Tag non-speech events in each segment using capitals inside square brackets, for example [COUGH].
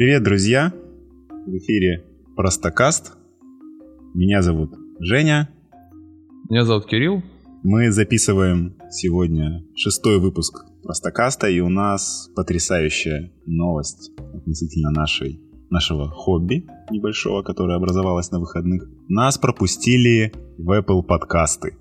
Привет, друзья! В эфире Простокаст. Меня зовут Женя. Меня зовут Кирилл. Мы записываем сегодня шестой выпуск Простокаста, и у нас потрясающая новость относительно нашей, нашего хобби небольшого, которое образовалось на выходных. Нас пропустили в Apple подкасты.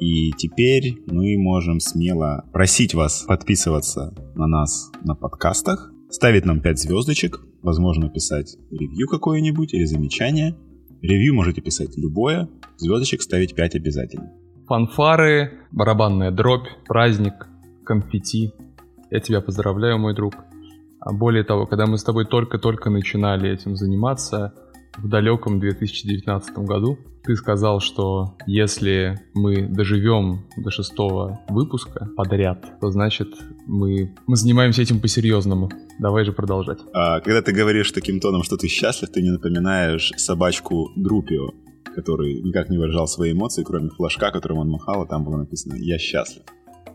И теперь мы можем смело просить вас подписываться на нас на подкастах, ставить нам 5 звездочек, возможно писать ревью какое-нибудь или замечание. Ревью можете писать любое, звездочек ставить 5 обязательно. Фанфары, барабанная дробь, праздник, конфетти. Я тебя поздравляю, мой друг. А более того, когда мы с тобой только-только начинали этим заниматься, в далеком 2019 году, ты сказал, что если мы доживем до шестого выпуска подряд, то значит мы, мы занимаемся этим по-серьезному. Давай же продолжать. А, когда ты говоришь таким тоном, что ты счастлив, ты не напоминаешь собачку Друпио, который никак не выражал свои эмоции, кроме флажка, которым он махал, и там было написано «Я счастлив».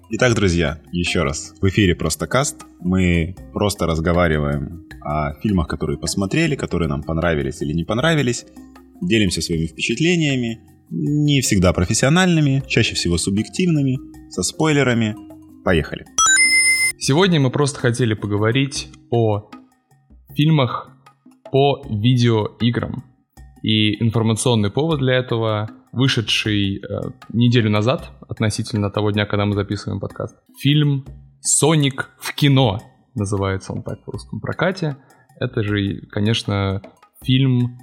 Итак, друзья, еще раз. В эфире просто каст. Мы просто разговариваем о фильмах, которые посмотрели, которые нам понравились или не понравились. Делимся своими впечатлениями, не всегда профессиональными, чаще всего субъективными, со спойлерами. Поехали. Сегодня мы просто хотели поговорить о фильмах по видеоиграм. И информационный повод для этого вышедший э, неделю назад, относительно того дня, когда мы записываем подкаст, фильм «Соник в кино» называется он так в русском прокате. Это же, конечно, фильм,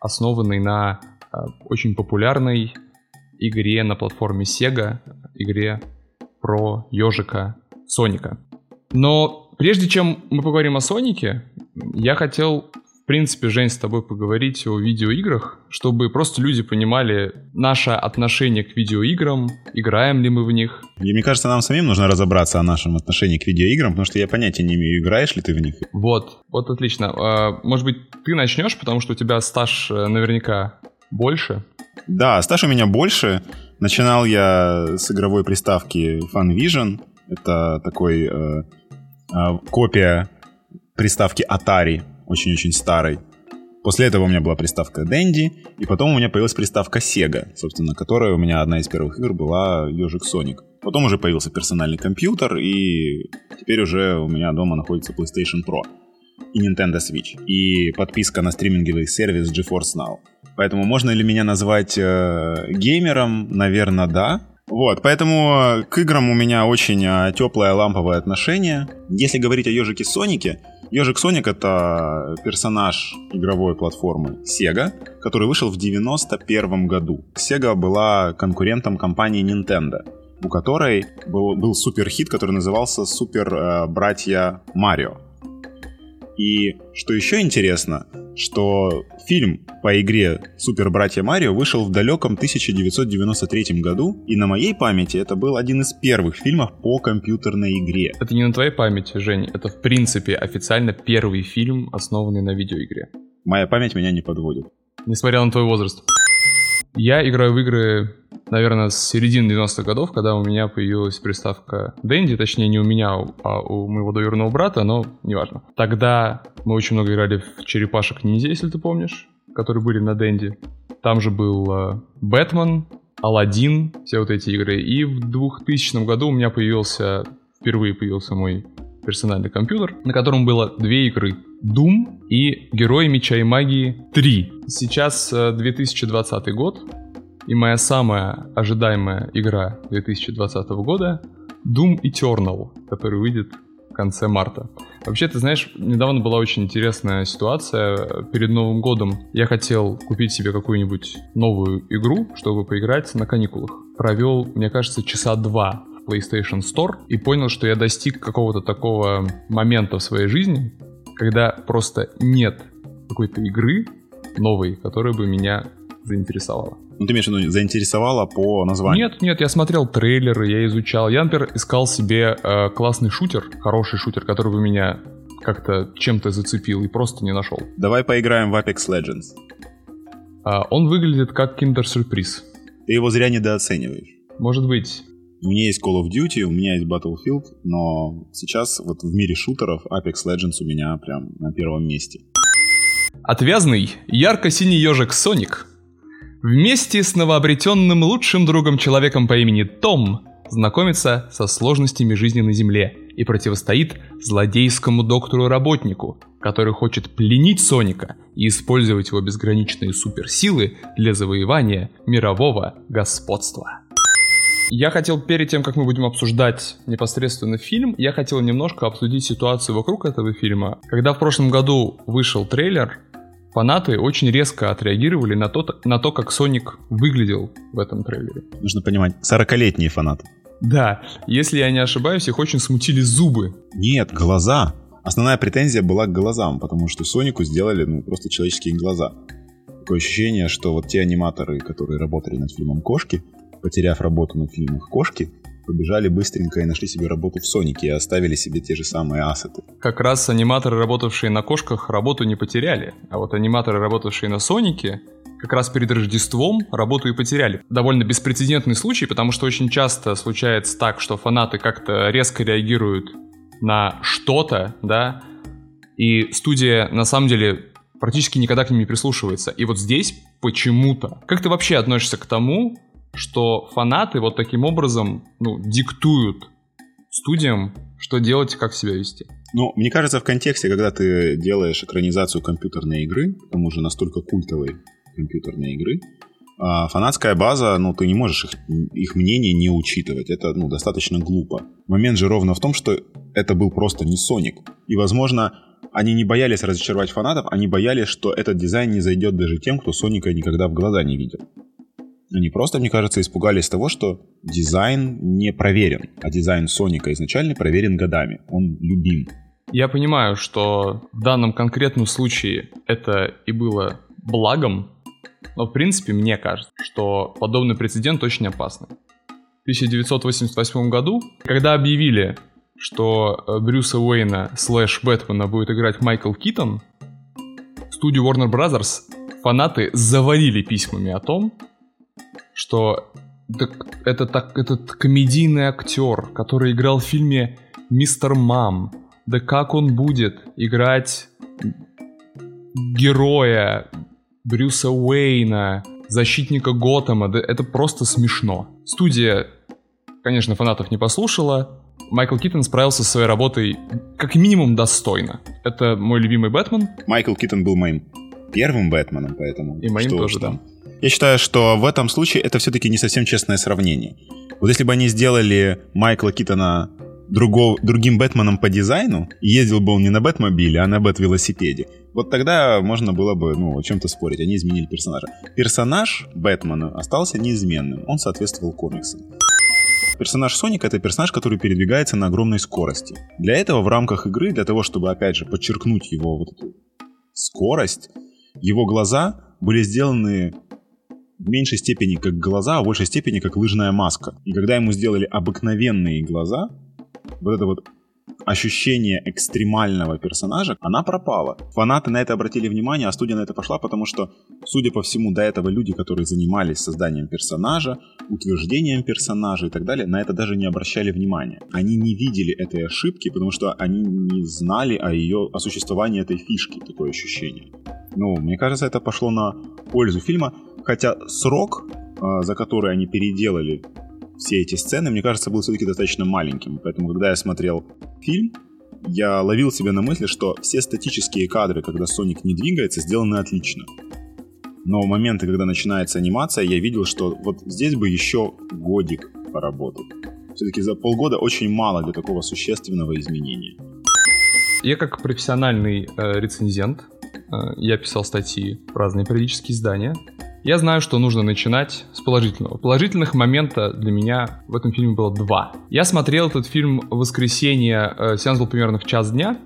основанный на э, очень популярной игре на платформе Sega, игре про ежика Соника. Но прежде чем мы поговорим о Сонике, я хотел, в принципе, Жень, с тобой поговорить о видеоиграх, чтобы просто люди понимали наше отношение к видеоиграм, играем ли мы в них. И мне кажется, нам самим нужно разобраться о нашем отношении к видеоиграм, потому что я понятия не имею, играешь ли ты в них. Вот, вот отлично. А, может быть, ты начнешь, потому что у тебя стаж э, наверняка больше. Да, стаж у меня больше. Начинал я с игровой приставки FunVision. Это такой э, э, копия приставки Atari, очень-очень старой. После этого у меня была приставка Dendy, и потом у меня появилась приставка Sega, собственно, которая у меня одна из первых игр была Ежик Соник. Потом уже появился персональный компьютер, и теперь уже у меня дома находится PlayStation Pro и Nintendo Switch, и подписка на стриминговый сервис GeForce Now. Поэтому можно ли меня назвать э, геймером? Наверное, да. Вот, поэтому к играм у меня очень э, теплое ламповое отношение. Если говорить о ежике Сонике, Ежик Соник это персонаж игровой платформы Sega, который вышел в 91 году. Sega была конкурентом компании Nintendo, у которой был, был супер который назывался Супер э, Братья Марио. И что еще интересно, что фильм по игре Супер Братья Марио вышел в далеком 1993 году, и на моей памяти это был один из первых фильмов по компьютерной игре. Это не на твоей памяти, Жень, это в принципе официально первый фильм, основанный на видеоигре. Моя память меня не подводит. Несмотря на твой возраст. Я играю в игры, наверное, с середины 90-х годов, когда у меня появилась приставка Dendy, точнее не у меня, а у моего двоюродного брата, но неважно. Тогда мы очень много играли в черепашек ниндзя, если ты помнишь, которые были на Dendy. Там же был э, Бэтмен, Алладин, все вот эти игры. И в 2000 году у меня появился, впервые появился мой персональный компьютер, на котором было две игры. Doom и Герои Меча и Магии 3. Сейчас 2020 э, год, и моя самая ожидаемая игра 2020 года Doom Eternal, который выйдет в конце марта. Вообще, ты знаешь, недавно была очень интересная ситуация. Перед Новым годом я хотел купить себе какую-нибудь новую игру, чтобы поиграть на каникулах. Провел, мне кажется, часа два PlayStation Store и понял, что я достиг какого-то такого момента в своей жизни, когда просто нет какой-то игры новой, которая бы меня заинтересовала. Ну, ты имеешь в виду, заинтересовала по названию? Нет, нет, я смотрел трейлеры, я изучал. Я, например, искал себе э, классный шутер, хороший шутер, который бы меня как-то чем-то зацепил и просто не нашел. Давай поиграем в Apex Legends. А, он выглядит как киндер-сюрприз. Ты его зря недооцениваешь. Может быть. У меня есть Call of Duty, у меня есть Battlefield, но сейчас вот в мире шутеров Apex Legends у меня прям на первом месте. Отвязный, ярко-синий ежик Соник вместе с новообретенным лучшим другом человеком по имени Том знакомится со сложностями жизни на Земле и противостоит злодейскому доктору-работнику, который хочет пленить Соника и использовать его безграничные суперсилы для завоевания мирового господства. Я хотел перед тем, как мы будем обсуждать непосредственно фильм, я хотел немножко обсудить ситуацию вокруг этого фильма. Когда в прошлом году вышел трейлер, фанаты очень резко отреагировали на то, на то как Соник выглядел в этом трейлере. Нужно понимать, 40-летние фанаты. Да, если я не ошибаюсь, их очень смутили зубы. Нет, глаза. Основная претензия была к глазам, потому что Сонику сделали ну, просто человеческие глаза. Такое ощущение, что вот те аниматоры, которые работали над фильмом «Кошки», потеряв работу на фильмах «Кошки», побежали быстренько и нашли себе работу в Сонике и оставили себе те же самые ассеты. Как раз аниматоры, работавшие на кошках, работу не потеряли. А вот аниматоры, работавшие на Сонике, как раз перед Рождеством работу и потеряли. Довольно беспрецедентный случай, потому что очень часто случается так, что фанаты как-то резко реагируют на что-то, да, и студия на самом деле практически никогда к ним не прислушивается. И вот здесь почему-то. Как ты вообще относишься к тому, что фанаты вот таким образом ну, диктуют студиям, что делать и как себя вести? Ну, мне кажется, в контексте, когда ты делаешь экранизацию компьютерной игры, к тому же настолько культовой, компьютерные игры. А фанатская база, ну, ты не можешь их, их мнение не учитывать. Это, ну, достаточно глупо. Момент же ровно в том, что это был просто не Соник. И, возможно, они не боялись разочаровать фанатов, они боялись, что этот дизайн не зайдет даже тем, кто Соника никогда в глаза не видел. Они просто, мне кажется, испугались того, что дизайн не проверен, а дизайн Соника изначально проверен годами. Он любим. Я понимаю, что в данном конкретном случае это и было благом, но, в принципе, мне кажется, что подобный прецедент очень опасный. В 1988 году, когда объявили, что э, Брюса Уэйна слэш Бэтмена будет играть Майкл Китон, студию Warner Brothers фанаты завалили письмами о том, что это так, этот комедийный актер, который играл в фильме «Мистер Мам», да как он будет играть героя Брюса Уэйна, защитника Готэма, да это просто смешно. Студия, конечно, фанатов не послушала, Майкл Китон справился со своей работой как минимум достойно. Это мой любимый Бэтмен. Майкл Китон был моим первым Бэтменом, поэтому... И моим что тоже, там. Я считаю, что в этом случае это все-таки не совсем честное сравнение. Вот если бы они сделали Майкла Китона другого, другим Бэтменом по дизайну, ездил бы он не на Бэтмобиле, а на Бэт-велосипеде, вот тогда можно было бы, ну, о чем-то спорить. Они изменили персонажа. Персонаж Бэтмена остался неизменным. Он соответствовал комиксам. Персонаж Соника — это персонаж, который передвигается на огромной скорости. Для этого в рамках игры, для того, чтобы, опять же, подчеркнуть его вот эту скорость, его глаза были сделаны в меньшей степени как глаза, а в большей степени как лыжная маска. И когда ему сделали обыкновенные глаза, вот это вот ощущение экстремального персонажа, она пропала. Фанаты на это обратили внимание, а студия на это пошла, потому что, судя по всему, до этого люди, которые занимались созданием персонажа, утверждением персонажа и так далее, на это даже не обращали внимания. Они не видели этой ошибки, потому что они не знали о ее о существовании этой фишки, такое ощущение. Ну, мне кажется, это пошло на пользу фильма, хотя срок, а, за который они переделали все эти сцены, мне кажется, был все-таки достаточно маленьким. Поэтому, когда я смотрел фильм, я ловил себя на мысли, что все статические кадры, когда Соник не двигается, сделаны отлично. Но в моменты, когда начинается анимация, я видел, что вот здесь бы еще годик поработать. Все-таки за полгода очень мало для такого существенного изменения. Я как профессиональный э, рецензент, э, я писал статьи в разные периодические издания, я знаю, что нужно начинать с положительного. Положительных момента для меня в этом фильме было два. Я смотрел этот фильм в воскресенье, э, сеанс был примерно в час дня,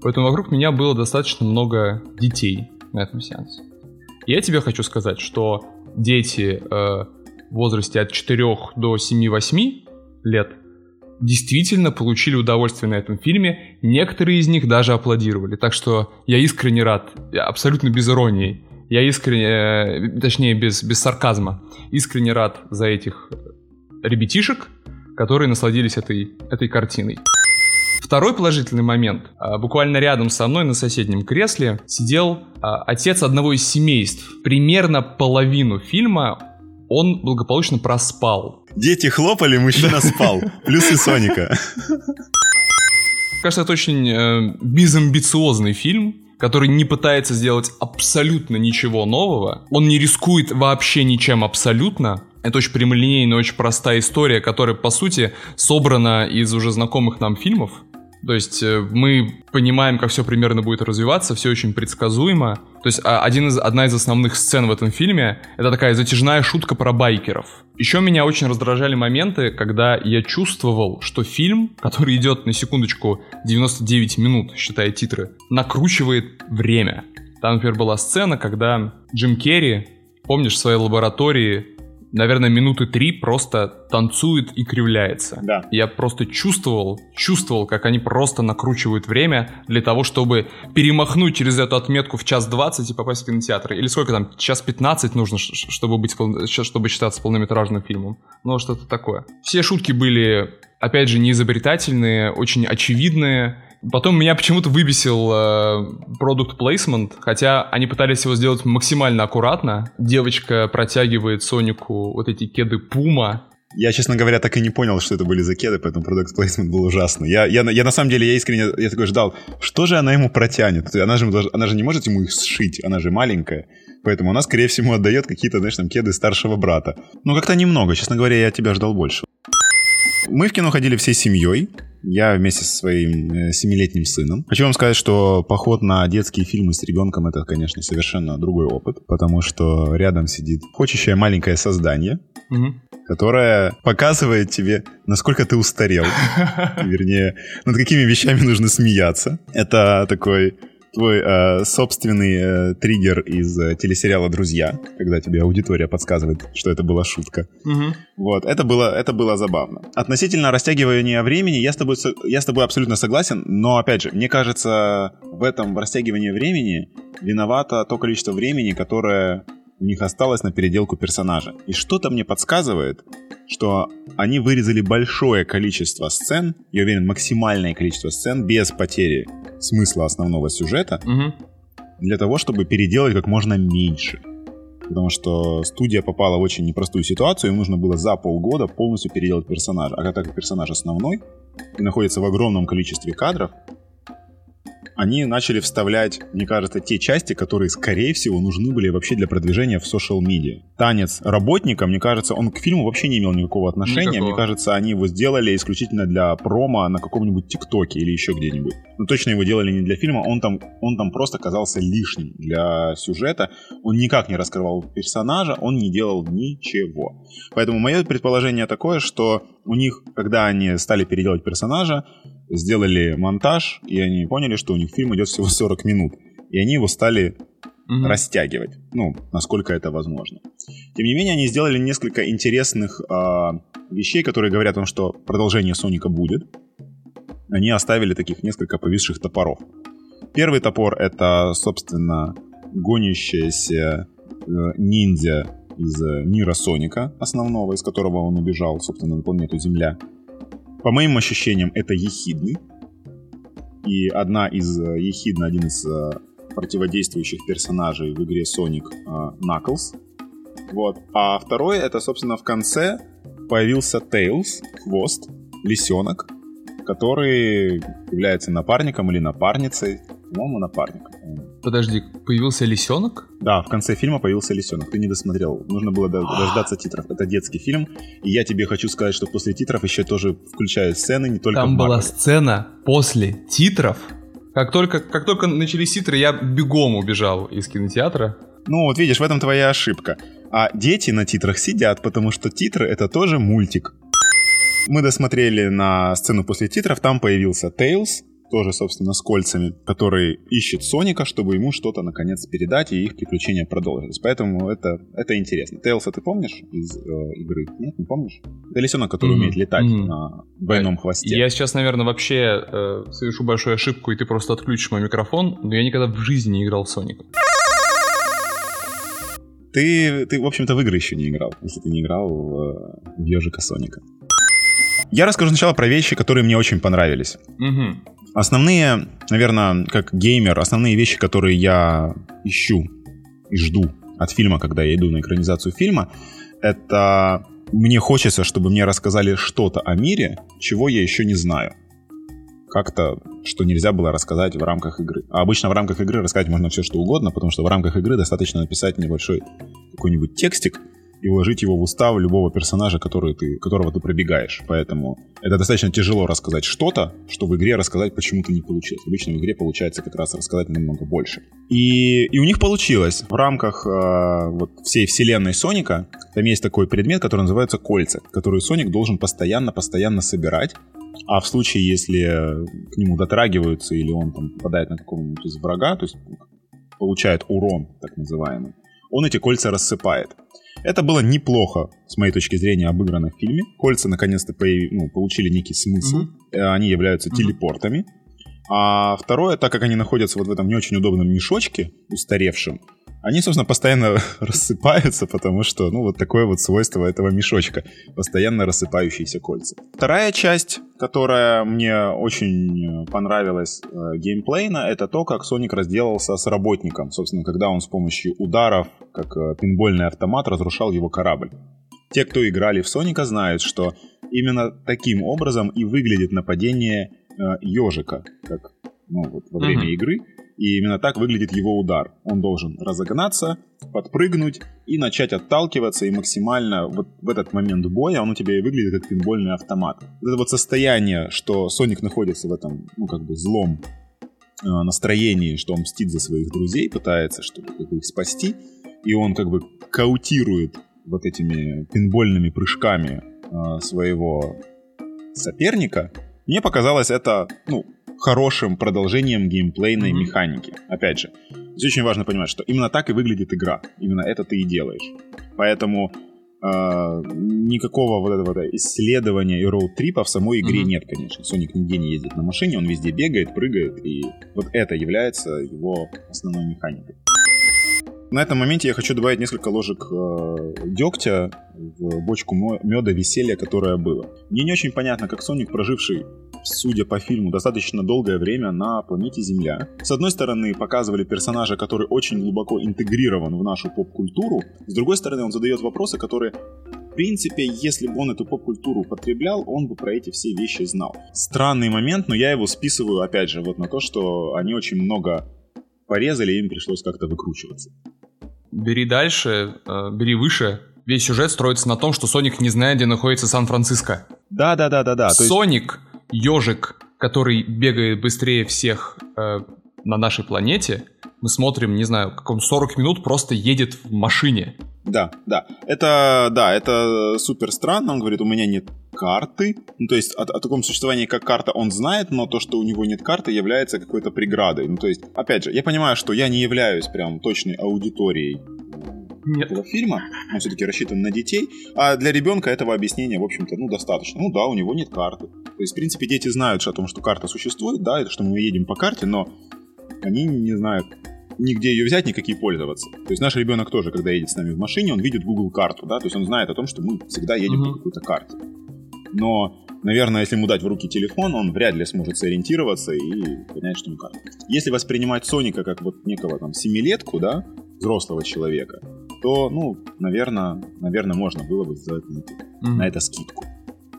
поэтому вокруг меня было достаточно много детей на этом сеансе. Я тебе хочу сказать, что дети э, в возрасте от 4 до 7-8 лет действительно получили удовольствие на этом фильме. Некоторые из них даже аплодировали. Так что я искренне рад, абсолютно без иронии. Я искренне, э, точнее, без, без сарказма, искренне рад за этих ребятишек, которые насладились этой, этой картиной. Второй положительный момент. А, буквально рядом со мной на соседнем кресле сидел а, отец одного из семейств. Примерно половину фильма он благополучно проспал. Дети хлопали, мужчина спал. Плюсы Соника. Кажется, это очень э, безамбициозный фильм, который не пытается сделать абсолютно ничего нового. Он не рискует вообще ничем абсолютно. Это очень прямолинейная, очень простая история, которая, по сути, собрана из уже знакомых нам фильмов. То есть э, мы понимаем, как все примерно будет развиваться, все очень предсказуемо. То есть а, один из, одна из основных сцен в этом фильме — это такая затяжная шутка про байкеров. Еще меня очень раздражали моменты, когда я чувствовал, что фильм, который идет на секундочку 99 минут, считая титры, накручивает время. Там, например, была сцена, когда Джим Керри, помнишь, в своей лаборатории наверное, минуты три просто танцует и кривляется. Да. Я просто чувствовал, чувствовал, как они просто накручивают время для того, чтобы перемахнуть через эту отметку в час двадцать и попасть в кинотеатр. Или сколько там, час пятнадцать нужно, чтобы быть, чтобы считаться полнометражным фильмом. Ну, что-то такое. Все шутки были, опять же, неизобретательные, очень очевидные, Потом меня почему-то выбесил продукт э, placement, хотя они пытались его сделать максимально аккуратно. Девочка протягивает Сонику вот эти кеды Пума, я, честно говоря, так и не понял, что это были за кеды, поэтому продукт плейсмент был ужасный. Я, я, я на самом деле, я искренне, я такой ждал, что же она ему протянет? Она же, она же не может ему их сшить, она же маленькая. Поэтому она, скорее всего, отдает какие-то, знаешь, там, кеды старшего брата. Ну, как-то немного, честно говоря, я тебя ждал больше. Мы в кино ходили всей семьей. Я вместе со своим э, семилетним сыном. Хочу вам сказать, что поход на детские фильмы с ребенком это, конечно, совершенно другой опыт, потому что рядом сидит хочущее маленькое создание, угу. которое показывает тебе, насколько ты устарел. [LAUGHS] Вернее, над какими вещами нужно смеяться. Это такой твой э, собственный э, триггер из э, телесериала «Друзья», когда тебе аудитория подсказывает, что это была шутка. Угу. Вот, это было, это было забавно. Относительно растягивания времени, я с, тобой, я с тобой абсолютно согласен, но, опять же, мне кажется, в этом растягивании времени виновато то количество времени, которое у них осталось на переделку персонажа. И что-то мне подсказывает, что они вырезали большое количество сцен, я уверен, максимальное количество сцен без потери смысла основного сюжета, угу. для того, чтобы переделать как можно меньше. Потому что студия попала в очень непростую ситуацию, им нужно было за полгода полностью переделать персонажа. А так как персонаж основной и находится в огромном количестве кадров, они начали вставлять, мне кажется, те части, которые, скорее всего, нужны были вообще для продвижения в social media. Танец работника, мне кажется, он к фильму вообще не имел никакого отношения. Никакого. Мне кажется, они его сделали исключительно для промо на каком-нибудь ТикТоке или еще где-нибудь. Но точно его делали не для фильма, он там, он там просто казался лишним для сюжета. Он никак не раскрывал персонажа, он не делал ничего. Поэтому мое предположение такое, что у них, когда они стали переделать персонажа, сделали монтаж, и они поняли, что у них фильм идет всего 40 минут. И они его стали угу. растягивать, ну, насколько это возможно. Тем не менее, они сделали несколько интересных э, вещей, которые говорят о том, что продолжение Соника будет. Они оставили таких несколько повисших топоров. Первый топор — это, собственно, гонящаяся э, ниндзя из мира Соника, основного, из которого он убежал, собственно, на планету Земля. По моим ощущениям, это ехидный. И одна из э, ехидна, один из э, противодействующих персонажей в игре Sonic Knuckles. Вот. А второй, это, собственно, в конце появился Tails, хвост, лисенок, который является напарником или напарницей, по-моему, напарником. Подожди, появился лисенок? Да, в конце фильма появился лисенок. Ты не досмотрел. Нужно было дождаться титров. Это детский фильм. И я тебе хочу сказать, что после титров еще тоже включают сцены, не только Там была сцена после титров. Как только, как только начались титры, я бегом убежал из кинотеатра. Ну, вот видишь, в этом твоя ошибка. А дети на титрах сидят, потому что титры — это тоже мультик. Мы досмотрели на сцену после титров, там появился Тейлз, тоже, собственно, с кольцами, который ищет Соника, чтобы ему что-то наконец передать, и их приключения продолжились. Поэтому это, это интересно. Тейлса ты помнишь из э, игры? Нет, не помнишь? Это лисенок, который mm-hmm. умеет летать mm-hmm. на двойном хвосте. Я сейчас, наверное, вообще э, совершу большую ошибку, и ты просто отключишь мой микрофон, но я никогда в жизни не играл в Соника. Ты, ты, в общем-то, в игры еще не играл, если ты не играл в, в ежика Соника. Я расскажу сначала про вещи, которые мне очень понравились. Угу. Основные, наверное, как геймер, основные вещи, которые я ищу и жду от фильма, когда я иду на экранизацию фильма, это мне хочется, чтобы мне рассказали что-то о мире, чего я еще не знаю. Как-то, что нельзя было рассказать в рамках игры. А обычно в рамках игры рассказать можно все, что угодно, потому что в рамках игры достаточно написать небольшой какой-нибудь текстик, и вложить его в устав любого персонажа, который ты, которого ты пробегаешь. Поэтому это достаточно тяжело рассказать что-то, что в игре рассказать почему-то не получилось. Обычно в игре получается как раз рассказать намного больше. И, и у них получилось. В рамках э, вот всей вселенной Соника там есть такой предмет, который называется кольца, который Соник должен постоянно-постоянно собирать. А в случае, если к нему дотрагиваются или он там попадает на какого-нибудь из врага, то есть получает урон, так называемый, он эти кольца рассыпает. Это было неплохо, с моей точки зрения, обыграно в фильме. Кольца наконец-то появ... ну, получили некий смысл. Mm-hmm. Они являются mm-hmm. телепортами. А второе, так как они находятся вот в этом не очень удобном мешочке, устаревшем, они, собственно, постоянно [LAUGHS] рассыпаются, потому что, ну, вот такое вот свойство этого мешочка. Постоянно рассыпающиеся кольца. Вторая часть, которая мне очень понравилась э, геймплейно, это то, как Соник разделался с работником. Собственно, когда он с помощью ударов, как э, пинбольный автомат, разрушал его корабль. Те, кто играли в Соника, знают, что именно таким образом и выглядит нападение э, ежика, как ну, вот, во время mm-hmm. игры. И именно так выглядит его удар. Он должен разогнаться, подпрыгнуть и начать отталкиваться, и максимально вот в этот момент боя он у тебя и выглядит как пинбольный автомат. Вот это вот состояние, что Соник находится в этом, ну, как бы злом э, настроении, что он мстит за своих друзей, пытается, чтобы как бы, их спасти, и он как бы каутирует вот этими пинбольными прыжками э, своего соперника, мне показалось это, ну, хорошим продолжением геймплейной mm-hmm. механики. Опять же, здесь очень важно понимать, что именно так и выглядит игра. Именно это ты и делаешь. Поэтому э, никакого вот этого исследования и роуд-трипа в самой игре mm-hmm. нет, конечно. Соник нигде не ездит на машине, он везде бегает, прыгает, и вот это является его основной механикой. На этом моменте я хочу добавить несколько ложек э, дегтя в бочку меда веселья, которое было. Мне не очень понятно, как Соник, проживший судя по фильму, достаточно долгое время на планете Земля. С одной стороны, показывали персонажа, который очень глубоко интегрирован в нашу поп-культуру. С другой стороны, он задает вопросы, которые в принципе, если бы он эту поп-культуру потреблял, он бы про эти все вещи знал. Странный момент, но я его списываю, опять же, вот на то, что они очень много порезали, и им пришлось как-то выкручиваться. Бери дальше, э, бери выше. Весь сюжет строится на том, что Соник не знает, где находится Сан-Франциско. Да, да, да, да, да. Соник ежик, который бегает быстрее всех э, на нашей планете, мы смотрим, не знаю, как он 40 минут просто едет в машине. Да, да. Это, да, это супер странно. Он говорит, у меня нет карты. Ну, то есть о, о таком существовании, как карта, он знает, но то, что у него нет карты, является какой-то преградой. Ну, то есть, опять же, я понимаю, что я не являюсь прям точной аудиторией нет. этого фильма. Он все-таки рассчитан на детей. А для ребенка этого объяснения, в общем-то, ну, достаточно. Ну да, у него нет карты. То есть, в принципе, дети знают о том, что карта существует, да, что мы едем по карте, но они не знают нигде ее взять, никакие пользоваться. То есть наш ребенок тоже, когда едет с нами в машине, он видит Google карту, да, то есть он знает о том, что мы всегда едем uh-huh. по какой-то карте. Но, наверное, если ему дать в руки телефон, он вряд ли сможет сориентироваться и понять, что он карта. Если воспринимать Соника как вот некого там семилетку, да, взрослого человека, то, ну, наверное, наверное, можно было бы сделать на mm-hmm. на это скидку.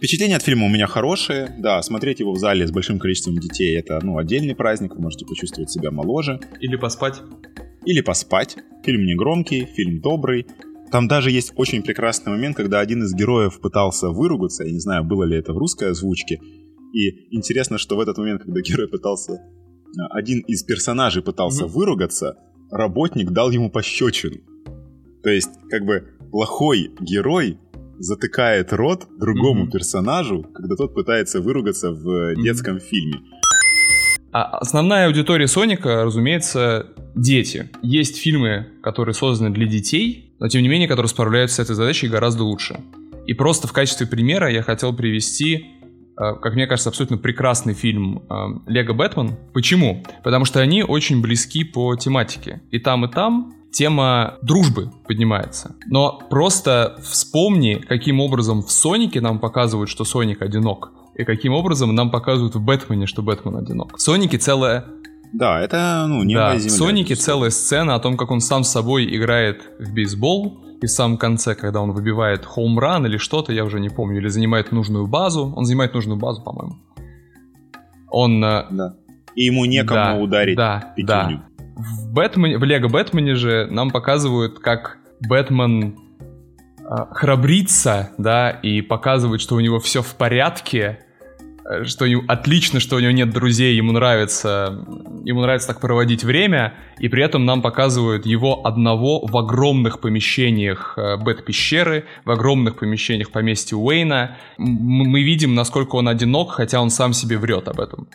Впечатления от фильма у меня хорошие. Да, смотреть его в зале с большим количеством детей это, ну, отдельный праздник. Вы можете почувствовать себя моложе. Или поспать. Или поспать. Фильм не громкий, фильм добрый. Там даже есть очень прекрасный момент, когда один из героев пытался выругаться. Я не знаю, было ли это в русской озвучке. И интересно, что в этот момент, когда [LAUGHS] герой пытался... Один из персонажей пытался mm-hmm. выругаться, работник дал ему пощечину. То есть, как бы, плохой герой затыкает рот другому mm-hmm. персонажу, когда тот пытается выругаться в mm-hmm. детском фильме. А основная аудитория Соника, разумеется, дети. Есть фильмы, которые созданы для детей, но тем не менее, которые справляются с этой задачей гораздо лучше. И просто в качестве примера я хотел привести, э, как мне кажется, абсолютно прекрасный фильм э, «Лего Бэтмен». Почему? Потому что они очень близки по тематике. И там, и там тема дружбы поднимается. Но просто вспомни, каким образом в Сонике нам показывают, что Соник одинок, и каким образом нам показывают в Бэтмене, что Бэтмен одинок. В Сонике целая да, это, ну, не Да, в Сонике целая сцена о том, как он сам с собой играет в бейсбол, и в самом конце, когда он выбивает хоумран или что-то, я уже не помню, или занимает нужную базу, он занимает нужную базу, по-моему. Он... Э, да. И ему некому да, ударить да, пятюню. Да. В, Бэтмене, в Лего Бэтмене же нам показывают, как Бэтмен э, храбрится, да, и показывает, что у него все в порядке, Э, что ему отлично, что у него нет друзей, ему нравится, ему нравится так проводить время, и при этом нам показывают его одного в огромных помещениях э, Бэт-пещеры, в огромных помещениях поместья Уэйна. Мы видим, насколько он одинок, хотя он сам себе врет об этом.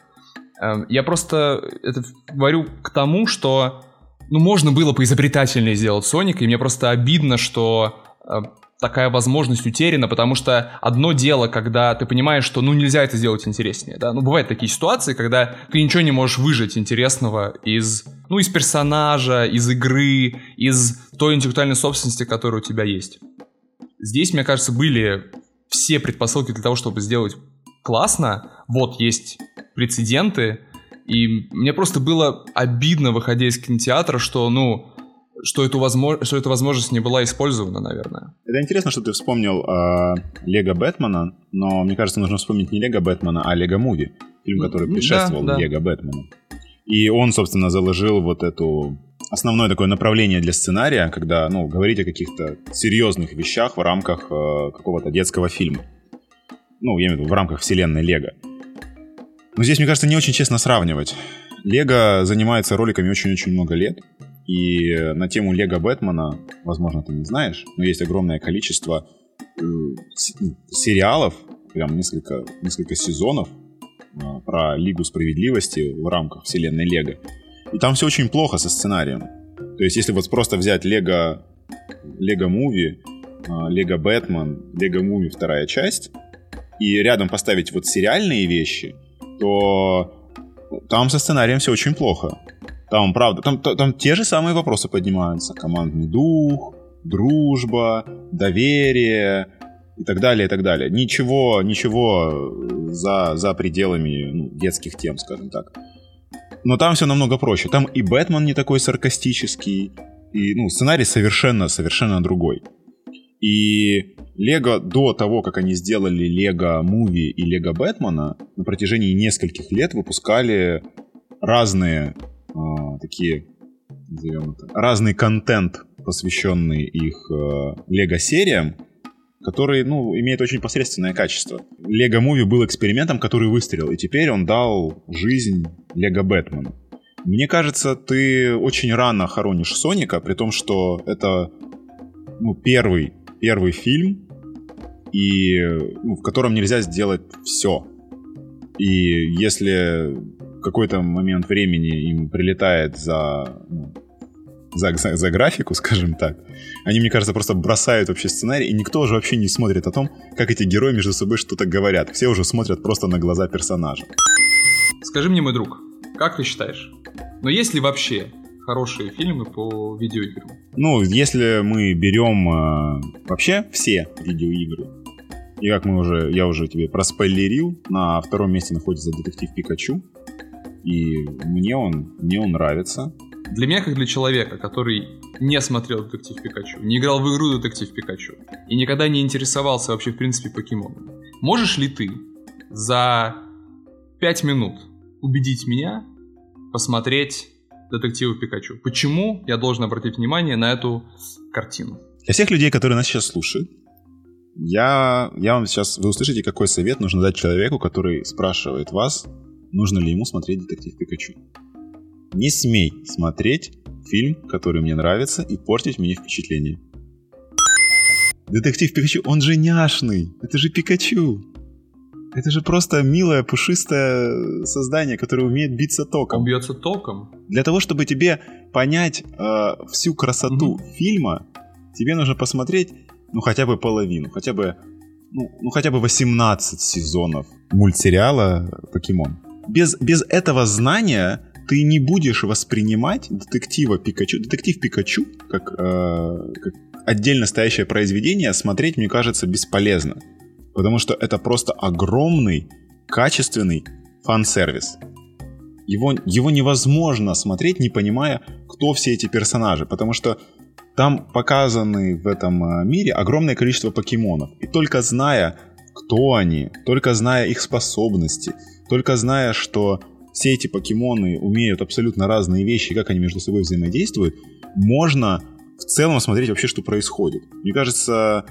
Эм, я просто это говорю к тому, что ну, можно было поизобретательнее сделать Соника, и мне просто обидно, что э, такая возможность утеряна, потому что одно дело, когда ты понимаешь, что ну нельзя это сделать интереснее, да, ну бывают такие ситуации, когда ты ничего не можешь выжать интересного из, ну из персонажа, из игры, из той интеллектуальной собственности, которая у тебя есть. Здесь, мне кажется, были все предпосылки для того, чтобы сделать классно. Вот есть прецеденты, и мне просто было обидно, выходя из кинотеатра, что, ну, что эту, возможно, что эта возможность не была использована, наверное. Это интересно, что ты вспомнил э, Лего Бэтмена, но мне кажется, нужно вспомнить не Лего Бэтмена, а Лего Муви, фильм, который предшествовал да, да. Лего Бэтмену. И он, собственно, заложил вот эту основное такое направление для сценария, когда, ну, говорить о каких-то серьезных вещах в рамках э, какого-то детского фильма. Ну, я имею в виду в рамках вселенной Лего. Но здесь, мне кажется, не очень честно сравнивать. Лего занимается роликами очень-очень много лет. И на тему Лего Бэтмена, возможно, ты не знаешь, но есть огромное количество э, сериалов, прям несколько, несколько сезонов э, про Лигу Справедливости в рамках вселенной Лего. И там все очень плохо со сценарием. То есть, если вот просто взять Лего, Лего Муви, Лего Бэтмен, Лего Муви вторая часть, и рядом поставить вот сериальные вещи, то там со сценарием все очень плохо. Там, правда, там, там, там те же самые вопросы поднимаются. Командный дух, дружба, доверие и так далее, и так далее. Ничего, ничего за, за пределами ну, детских тем, скажем так. Но там все намного проще. Там и Бэтмен не такой саркастический, и ну, сценарий совершенно, совершенно другой. И Лего до того, как они сделали Лего Муви и Лего Бэтмена, на протяжении нескольких лет выпускали разные э, такие, назовем это, разный контент, посвященный их э, лего-сериям, который, ну, имеет очень посредственное качество. Лего Муви был экспериментом, который выстрелил, и теперь он дал жизнь Лего Бэтмену. Мне кажется, ты очень рано хоронишь Соника, при том, что это ну, первый, первый фильм, и, ну, в котором нельзя сделать все. И если в какой-то момент времени им прилетает за, ну, за, за, за графику, скажем так, они, мне кажется, просто бросают вообще сценарий, и никто уже вообще не смотрит о том, как эти герои между собой что-то говорят. Все уже смотрят просто на глаза персонажа. Скажи мне, мой друг, как ты считаешь, но есть ли вообще хорошие фильмы по видеоиграм? Ну, если мы берем э, вообще все видеоигры, и как мы уже, я уже тебе проспойлерил, на втором месте находится детектив Пикачу. И мне он, мне он нравится. Для меня, как для человека, который не смотрел Детектив Пикачу, не играл в игру Детектив Пикачу и никогда не интересовался вообще, в принципе, покемоном, можешь ли ты за пять минут убедить меня посмотреть Детектива Пикачу? Почему я должен обратить внимание на эту картину? Для всех людей, которые нас сейчас слушают, я, я вам сейчас... Вы услышите, какой совет нужно дать человеку, который спрашивает вас, нужно ли ему смотреть «Детектив Пикачу». Не смей смотреть фильм, который мне нравится, и портить мне впечатление. Детектив Пикачу, он же няшный. Это же Пикачу. Это же просто милое, пушистое создание, которое умеет биться током. Он бьется током? Для того, чтобы тебе понять э, всю красоту mm-hmm. фильма, тебе нужно посмотреть, ну, хотя бы половину, хотя бы, ну, ну хотя бы 18 сезонов мультсериала «Покемон» без, без этого знания ты не будешь воспринимать детектива Пикачу. Детектив Пикачу как, э, как отдельно стоящее произведение смотреть, мне кажется, бесполезно. Потому что это просто огромный, качественный фан-сервис. Его, его невозможно смотреть, не понимая, кто все эти персонажи. Потому что там показаны в этом э, мире огромное количество покемонов. И только зная, кто они, только зная их способности, только зная, что все эти покемоны умеют абсолютно разные вещи, как они между собой взаимодействуют, можно в целом смотреть вообще, что происходит. Мне кажется,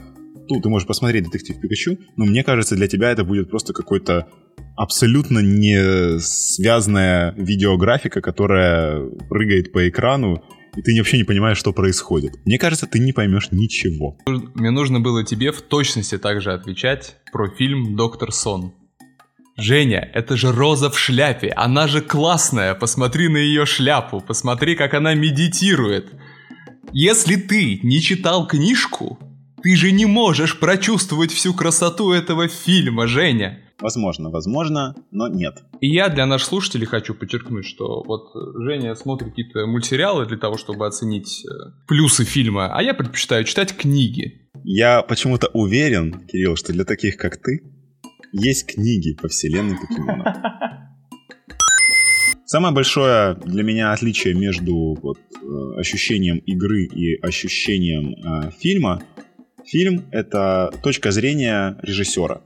тут ты можешь посмотреть «Детектив Пикачу», но мне кажется, для тебя это будет просто какой-то абсолютно не связанная видеографика, которая прыгает по экрану, и ты вообще не понимаешь, что происходит. Мне кажется, ты не поймешь ничего. Мне нужно было тебе в точности также отвечать про фильм «Доктор Сон». Женя, это же Роза в шляпе, она же классная, посмотри на ее шляпу, посмотри, как она медитирует. Если ты не читал книжку, ты же не можешь прочувствовать всю красоту этого фильма, Женя. Возможно, возможно, но нет. И я для наших слушателей хочу подчеркнуть, что вот Женя смотрит какие-то мультсериалы для того, чтобы оценить э, плюсы фильма, а я предпочитаю читать книги. Я почему-то уверен, Кирилл, что для таких, как ты, есть книги по вселенной покемонов. Самое большое для меня отличие между вот, э, ощущением игры и ощущением э, фильма фильм — это точка зрения режиссера.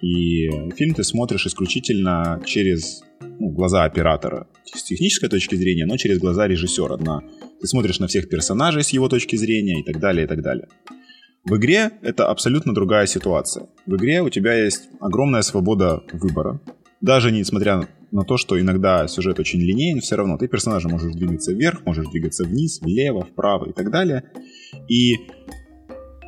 И фильм ты смотришь исключительно через ну, глаза оператора. С технической точки зрения, но через глаза режиссера. На, ты смотришь на всех персонажей с его точки зрения и так далее, и так далее. В игре это абсолютно другая ситуация. В игре у тебя есть огромная свобода выбора. Даже несмотря на то, что иногда сюжет очень линейный, все равно ты персонажа можешь двигаться вверх, можешь двигаться вниз, влево, вправо и так далее. И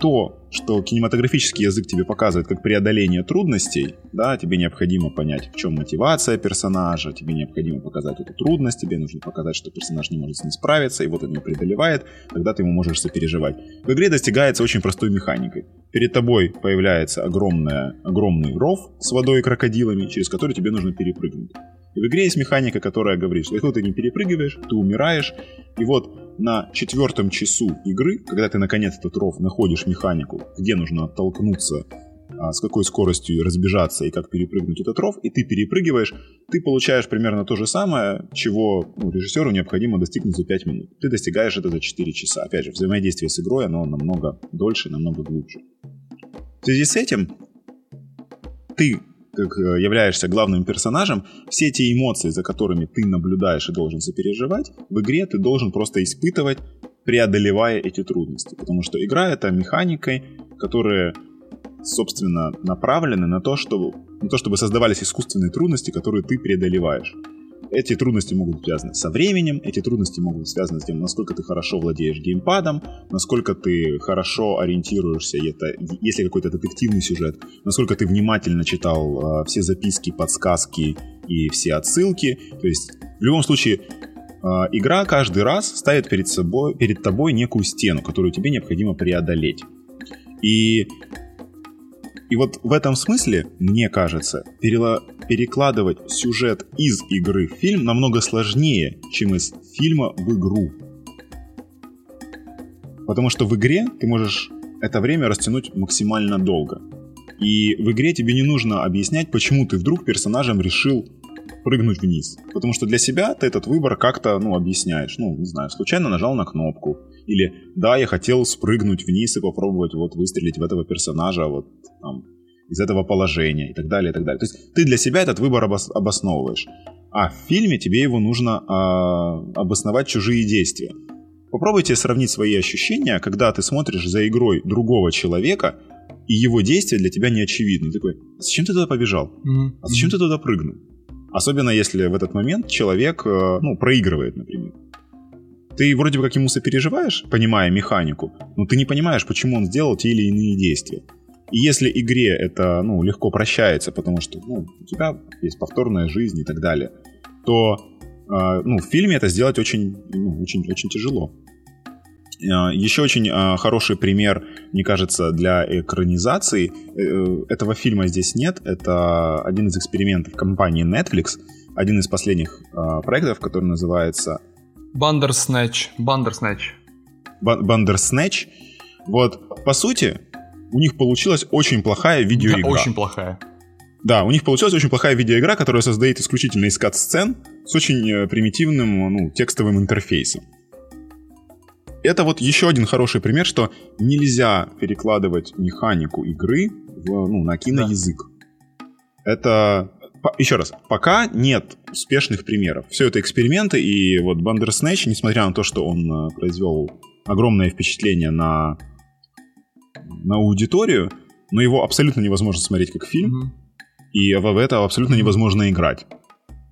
то, что кинематографический язык тебе показывает как преодоление трудностей, да, тебе необходимо понять, в чем мотивация персонажа, тебе необходимо показать эту трудность, тебе нужно показать, что персонаж не может с ней справиться, и вот он ее преодолевает, тогда ты ему можешь сопереживать. В игре достигается очень простой механикой. Перед тобой появляется огромная, огромный ров с водой и крокодилами, через который тебе нужно перепрыгнуть. И в игре есть механика, которая говорит, что если ты не перепрыгиваешь, ты умираешь. И вот на четвертом часу игры, когда ты наконец этот ров находишь механику, где нужно оттолкнуться, а, с какой скоростью разбежаться и как перепрыгнуть этот ров, и ты перепрыгиваешь, ты получаешь примерно то же самое, чего ну, режиссеру необходимо достигнуть за 5 минут. Ты достигаешь это за 4 часа. Опять же, взаимодействие с игрой, оно намного дольше, намного глубже. В связи с этим ты как э, являешься главным персонажем, все эти эмоции, за которыми ты наблюдаешь и должен сопереживать, в игре ты должен просто испытывать, преодолевая эти трудности. Потому что игра — это механикой, которая, собственно, направлены на то, чтобы, на то, чтобы создавались искусственные трудности, которые ты преодолеваешь. Эти трудности могут быть связаны со временем, эти трудности могут быть связаны с тем, насколько ты хорошо владеешь геймпадом, насколько ты хорошо ориентируешься, это, если какой-то детективный сюжет, насколько ты внимательно читал э, все записки, подсказки и все отсылки. То есть, в любом случае, э, игра каждый раз ставит перед, собой, перед тобой некую стену, которую тебе необходимо преодолеть. И и вот в этом смысле, мне кажется, перела... перекладывать сюжет из игры в фильм намного сложнее, чем из фильма в игру. Потому что в игре ты можешь это время растянуть максимально долго. И в игре тебе не нужно объяснять, почему ты вдруг персонажем решил прыгнуть вниз. Потому что для себя ты этот выбор как-то, ну, объясняешь. Ну, не знаю, случайно нажал на кнопку. Или, да, я хотел спрыгнуть вниз и попробовать вот выстрелить в этого персонажа вот там из этого положения и так далее, и так далее. То есть ты для себя этот выбор обос- обосновываешь. А в фильме тебе его нужно э, обосновать чужие действия. Попробуйте сравнить свои ощущения, когда ты смотришь за игрой другого человека, и его действия для тебя не очевидны. Ты такой, а зачем ты туда побежал? Mm-hmm. А зачем ты туда прыгнул? Особенно если в этот момент человек, э, ну, проигрывает, например. Ты вроде бы как ему сопереживаешь, понимая механику, но ты не понимаешь, почему он сделал те или иные действия. И если игре это ну, легко прощается, потому что ну, у тебя есть повторная жизнь и так далее, то э, ну, в фильме это сделать очень, ну, очень, очень тяжело. Э, еще очень э, хороший пример, мне кажется, для экранизации. Э, этого фильма здесь нет. Это один из экспериментов компании Netflix. Один из последних проектов, который называется... Бандерснэч. Бандерснэч. Bandersnatch. Вот, по сути, у них получилась очень плохая видеоигра. Да, очень плохая. Да, у них получилась очень плохая видеоигра, которая создает исключительно из кат-сцен с очень примитивным ну, текстовым интерфейсом. Это вот еще один хороший пример, что нельзя перекладывать механику игры в, ну, на киноязык. Да. Это еще раз, пока нет успешных примеров. Все это эксперименты, и вот Bandersnatch, несмотря на то, что он э, произвел огромное впечатление на, на аудиторию, но его абсолютно невозможно смотреть как фильм, mm-hmm. и в это абсолютно невозможно играть.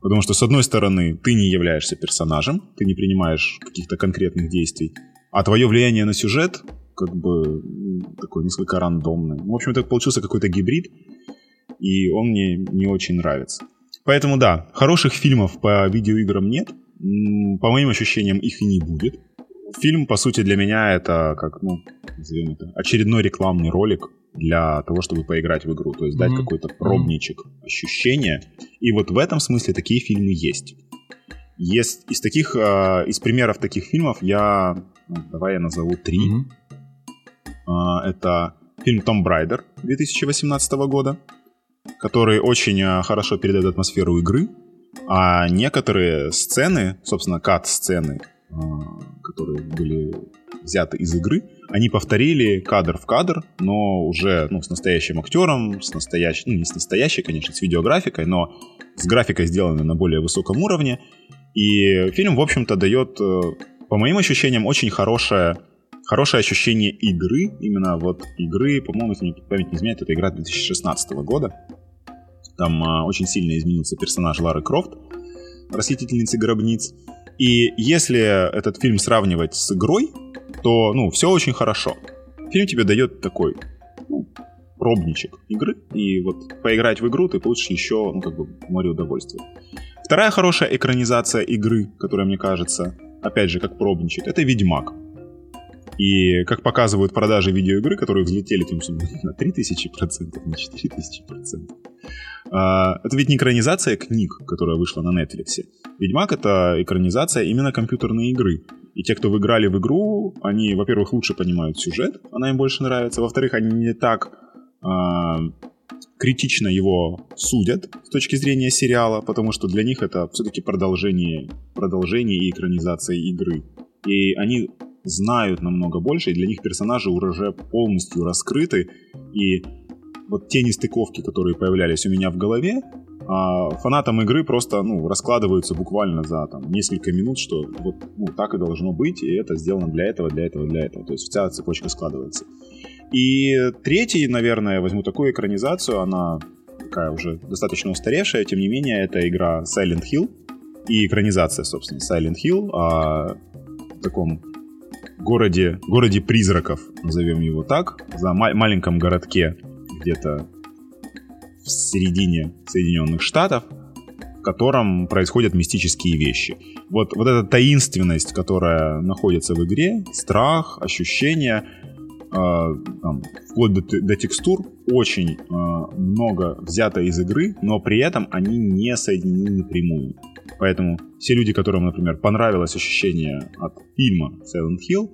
Потому что, с одной стороны, ты не являешься персонажем, ты не принимаешь каких-то конкретных действий, а твое влияние на сюжет как бы такой несколько рандомный. Ну, в общем, так получился какой-то гибрид, и он мне не очень нравится. Поэтому да, хороших фильмов по видеоиграм нет. По моим ощущениям, их и не будет. Фильм, по сути, для меня это как, ну, назовем это, очередной рекламный ролик для того, чтобы поиграть в игру. То есть mm-hmm. дать какой-то пробничек mm-hmm. ощущения. И вот в этом смысле такие фильмы есть. Есть из таких, э, из примеров таких фильмов я, давай я назову три. Mm-hmm. Это фильм «Том Брайдер» 2018 года который очень э, хорошо передает атмосферу игры, а некоторые сцены, собственно, кат-сцены, э, которые были взяты из игры, они повторили кадр в кадр, но уже ну, с настоящим актером, с настоящей, ну не с настоящей, конечно, с видеографикой, но с графикой сделанной на более высоком уровне. И фильм, в общем-то, дает, э, по моим ощущениям, очень хорошее, хорошее ощущение игры, именно вот игры, по-моему, если мне память не изменяет, это игра 2016 года. Там а, очень сильно изменился персонаж Лары Крофт, расхитительницы гробниц. И если этот фильм сравнивать с игрой, то, ну, все очень хорошо. Фильм тебе дает такой, ну, пробничек игры, и вот поиграть в игру ты получишь еще, ну, как бы, море удовольствия. Вторая хорошая экранизация игры, которая, мне кажется, опять же, как пробничек, это «Ведьмак». И как показывают продажи видеоигры, которые взлетели там, [LAUGHS] на 3000%, на 4000%, а, это ведь не экранизация книг, которая вышла на Netflix. Ведьмак — это экранизация именно компьютерной игры. И те, кто выиграли в игру, они, во-первых, лучше понимают сюжет, она им больше нравится. Во-вторых, они не так а, критично его судят с точки зрения сериала, потому что для них это все-таки продолжение, продолжение и экранизация игры. И они знают намного больше, и для них персонажи уже полностью раскрыты, и вот те нестыковки, которые появлялись у меня в голове, а фанатам игры просто ну, раскладываются буквально за там, несколько минут, что вот ну, так и должно быть, и это сделано для этого, для этого, для этого. То есть вся цепочка складывается. И третий, наверное, возьму такую экранизацию, она такая уже достаточно устаревшая, тем не менее, это игра Silent Hill и экранизация, собственно, Silent Hill о таком городе, городе призраков, назовем его так, за ма- маленьком городке где-то в середине Соединенных Штатов, в котором происходят мистические вещи. Вот, вот эта таинственность, которая находится в игре, страх, ощущения, там, вплоть до, до текстур, очень э, много взято из игры, но при этом они не соединены напрямую. Поэтому все люди, которым, например, понравилось ощущение от фильма Silent Hill,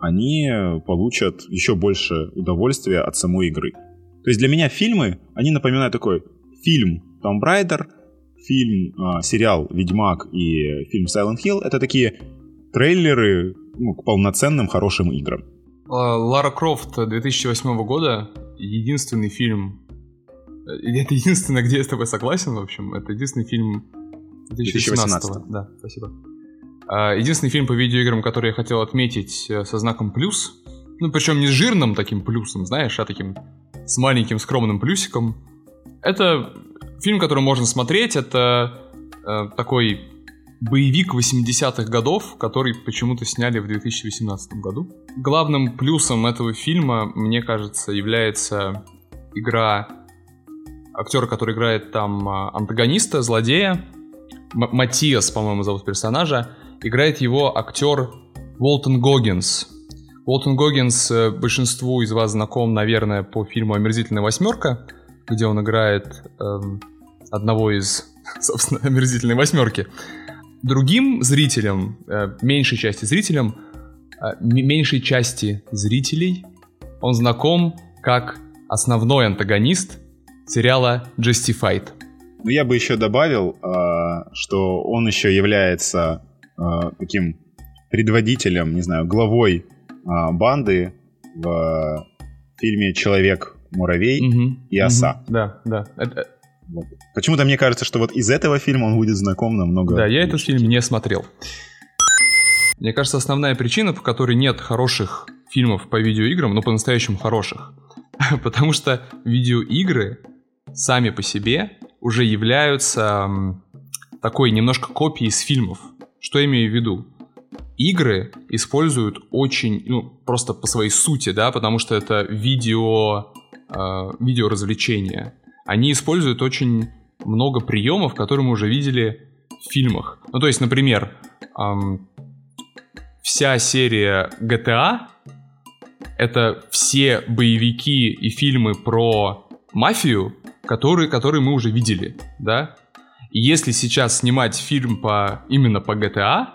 они получат еще больше удовольствия от самой игры. То есть для меня фильмы, они напоминают такой фильм Том Брайдер, фильм, э, сериал Ведьмак и фильм Silent Hill. Это такие трейлеры ну, к полноценным хорошим играм. А, Лара Крофт 2008 года, единственный фильм... Э, это единственное, где я с тобой согласен, в общем. Это единственный фильм 2018. 2018. Да, спасибо. А, единственный фильм по видеоиграм, который я хотел отметить э, со знаком плюс. Ну, причем не с жирным таким плюсом, знаешь, а таким с маленьким скромным плюсиком. Это фильм, который можно смотреть, это э, такой боевик 80-х годов, который почему-то сняли в 2018 году. Главным плюсом этого фильма, мне кажется, является игра актера, который играет там а, антагониста, злодея. М- Матиас, по-моему, зовут персонажа. Играет его актер Уолтон Гоггинс. Уолтон Гоггинс э, большинству из вас знаком, наверное, по фильму «Омерзительная восьмерка», где он играет эм, одного из, [LAUGHS] собственно, «Омерзительной восьмерки». Другим зрителям, э, меньшей части зрителям, э, меньшей части зрителей он знаком как основной антагонист сериала Justified. Ну, я бы еще добавил, э, что он еще является таким предводителем, не знаю, главой банды в фильме «Человек-муравей» угу, и «Оса». Угу, да, да. Это... Почему-то мне кажется, что вот из этого фильма он будет знаком намного... Да, я этот фильм не смотрел. Мне кажется, основная причина, по которой нет хороших фильмов по видеоиграм, но по-настоящему хороших, [LAUGHS] потому что видеоигры сами по себе уже являются такой немножко копией из фильмов. Что я имею в виду? Игры используют очень, ну, просто по своей сути, да, потому что это видео, э, видеоразвлечение. Они используют очень много приемов, которые мы уже видели в фильмах. Ну, то есть, например, эм, вся серия GTA — это все боевики и фильмы про мафию, которые, которые мы уже видели, да? И если сейчас снимать фильм по, именно по GTA,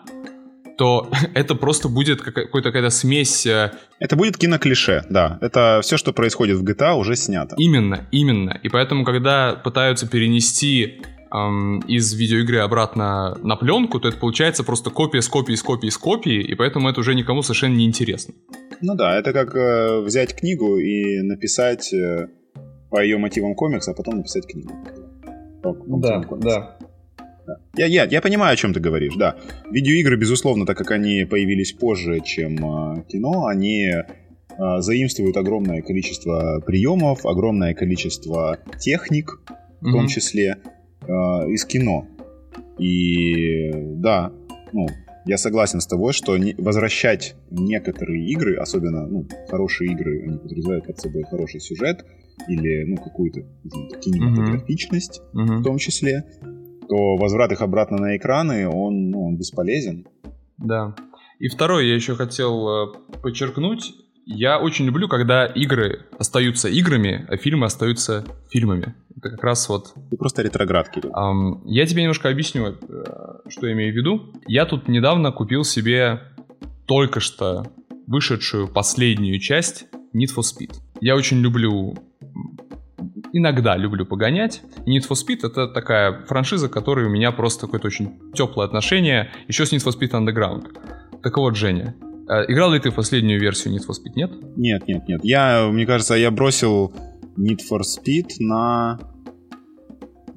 то [LAUGHS] это просто будет какая-то какая смесь... Э, это будет киноклише, да. Это все, что происходит в GTA, уже снято. Именно, именно. И поэтому, когда пытаются перенести эм, из видеоигры обратно на пленку, то это получается просто копия с копией, с копией, с копией, и поэтому это уже никому совершенно не интересно. Ну да, это как э, взять книгу и написать э, по ее мотивам комикс, а потом написать книгу. По, по да, да. Я, я, я понимаю, о чем ты говоришь, да. Видеоигры, безусловно, так как они появились позже, чем э, кино, они э, заимствуют огромное количество приемов, огромное количество техник, в mm-hmm. том числе, э, из кино. И да, ну, я согласен с тобой, что не, возвращать некоторые игры, особенно ну, хорошие игры, они подразумевают под собой хороший сюжет или ну, какую-то кинематографичность mm-hmm. в том числе, то возврат их обратно на экраны, он, ну, он бесполезен. Да. И второе, я еще хотел э, подчеркнуть, я очень люблю, когда игры остаются играми, а фильмы остаются фильмами. Это как раз вот... Ты просто ретроград, Кирилл. Um, я тебе немножко объясню, э, что я имею в виду. Я тут недавно купил себе только что вышедшую последнюю часть Need for Speed. Я очень люблю иногда люблю погонять. Need for Speed это такая франшиза, которой у меня просто какое-то очень теплое отношение. Еще с Need for Speed Underground. Так вот, Женя, э, играл ли ты в последнюю версию Need for Speed, нет? Нет, нет, нет. Я, мне кажется, я бросил Need for Speed на...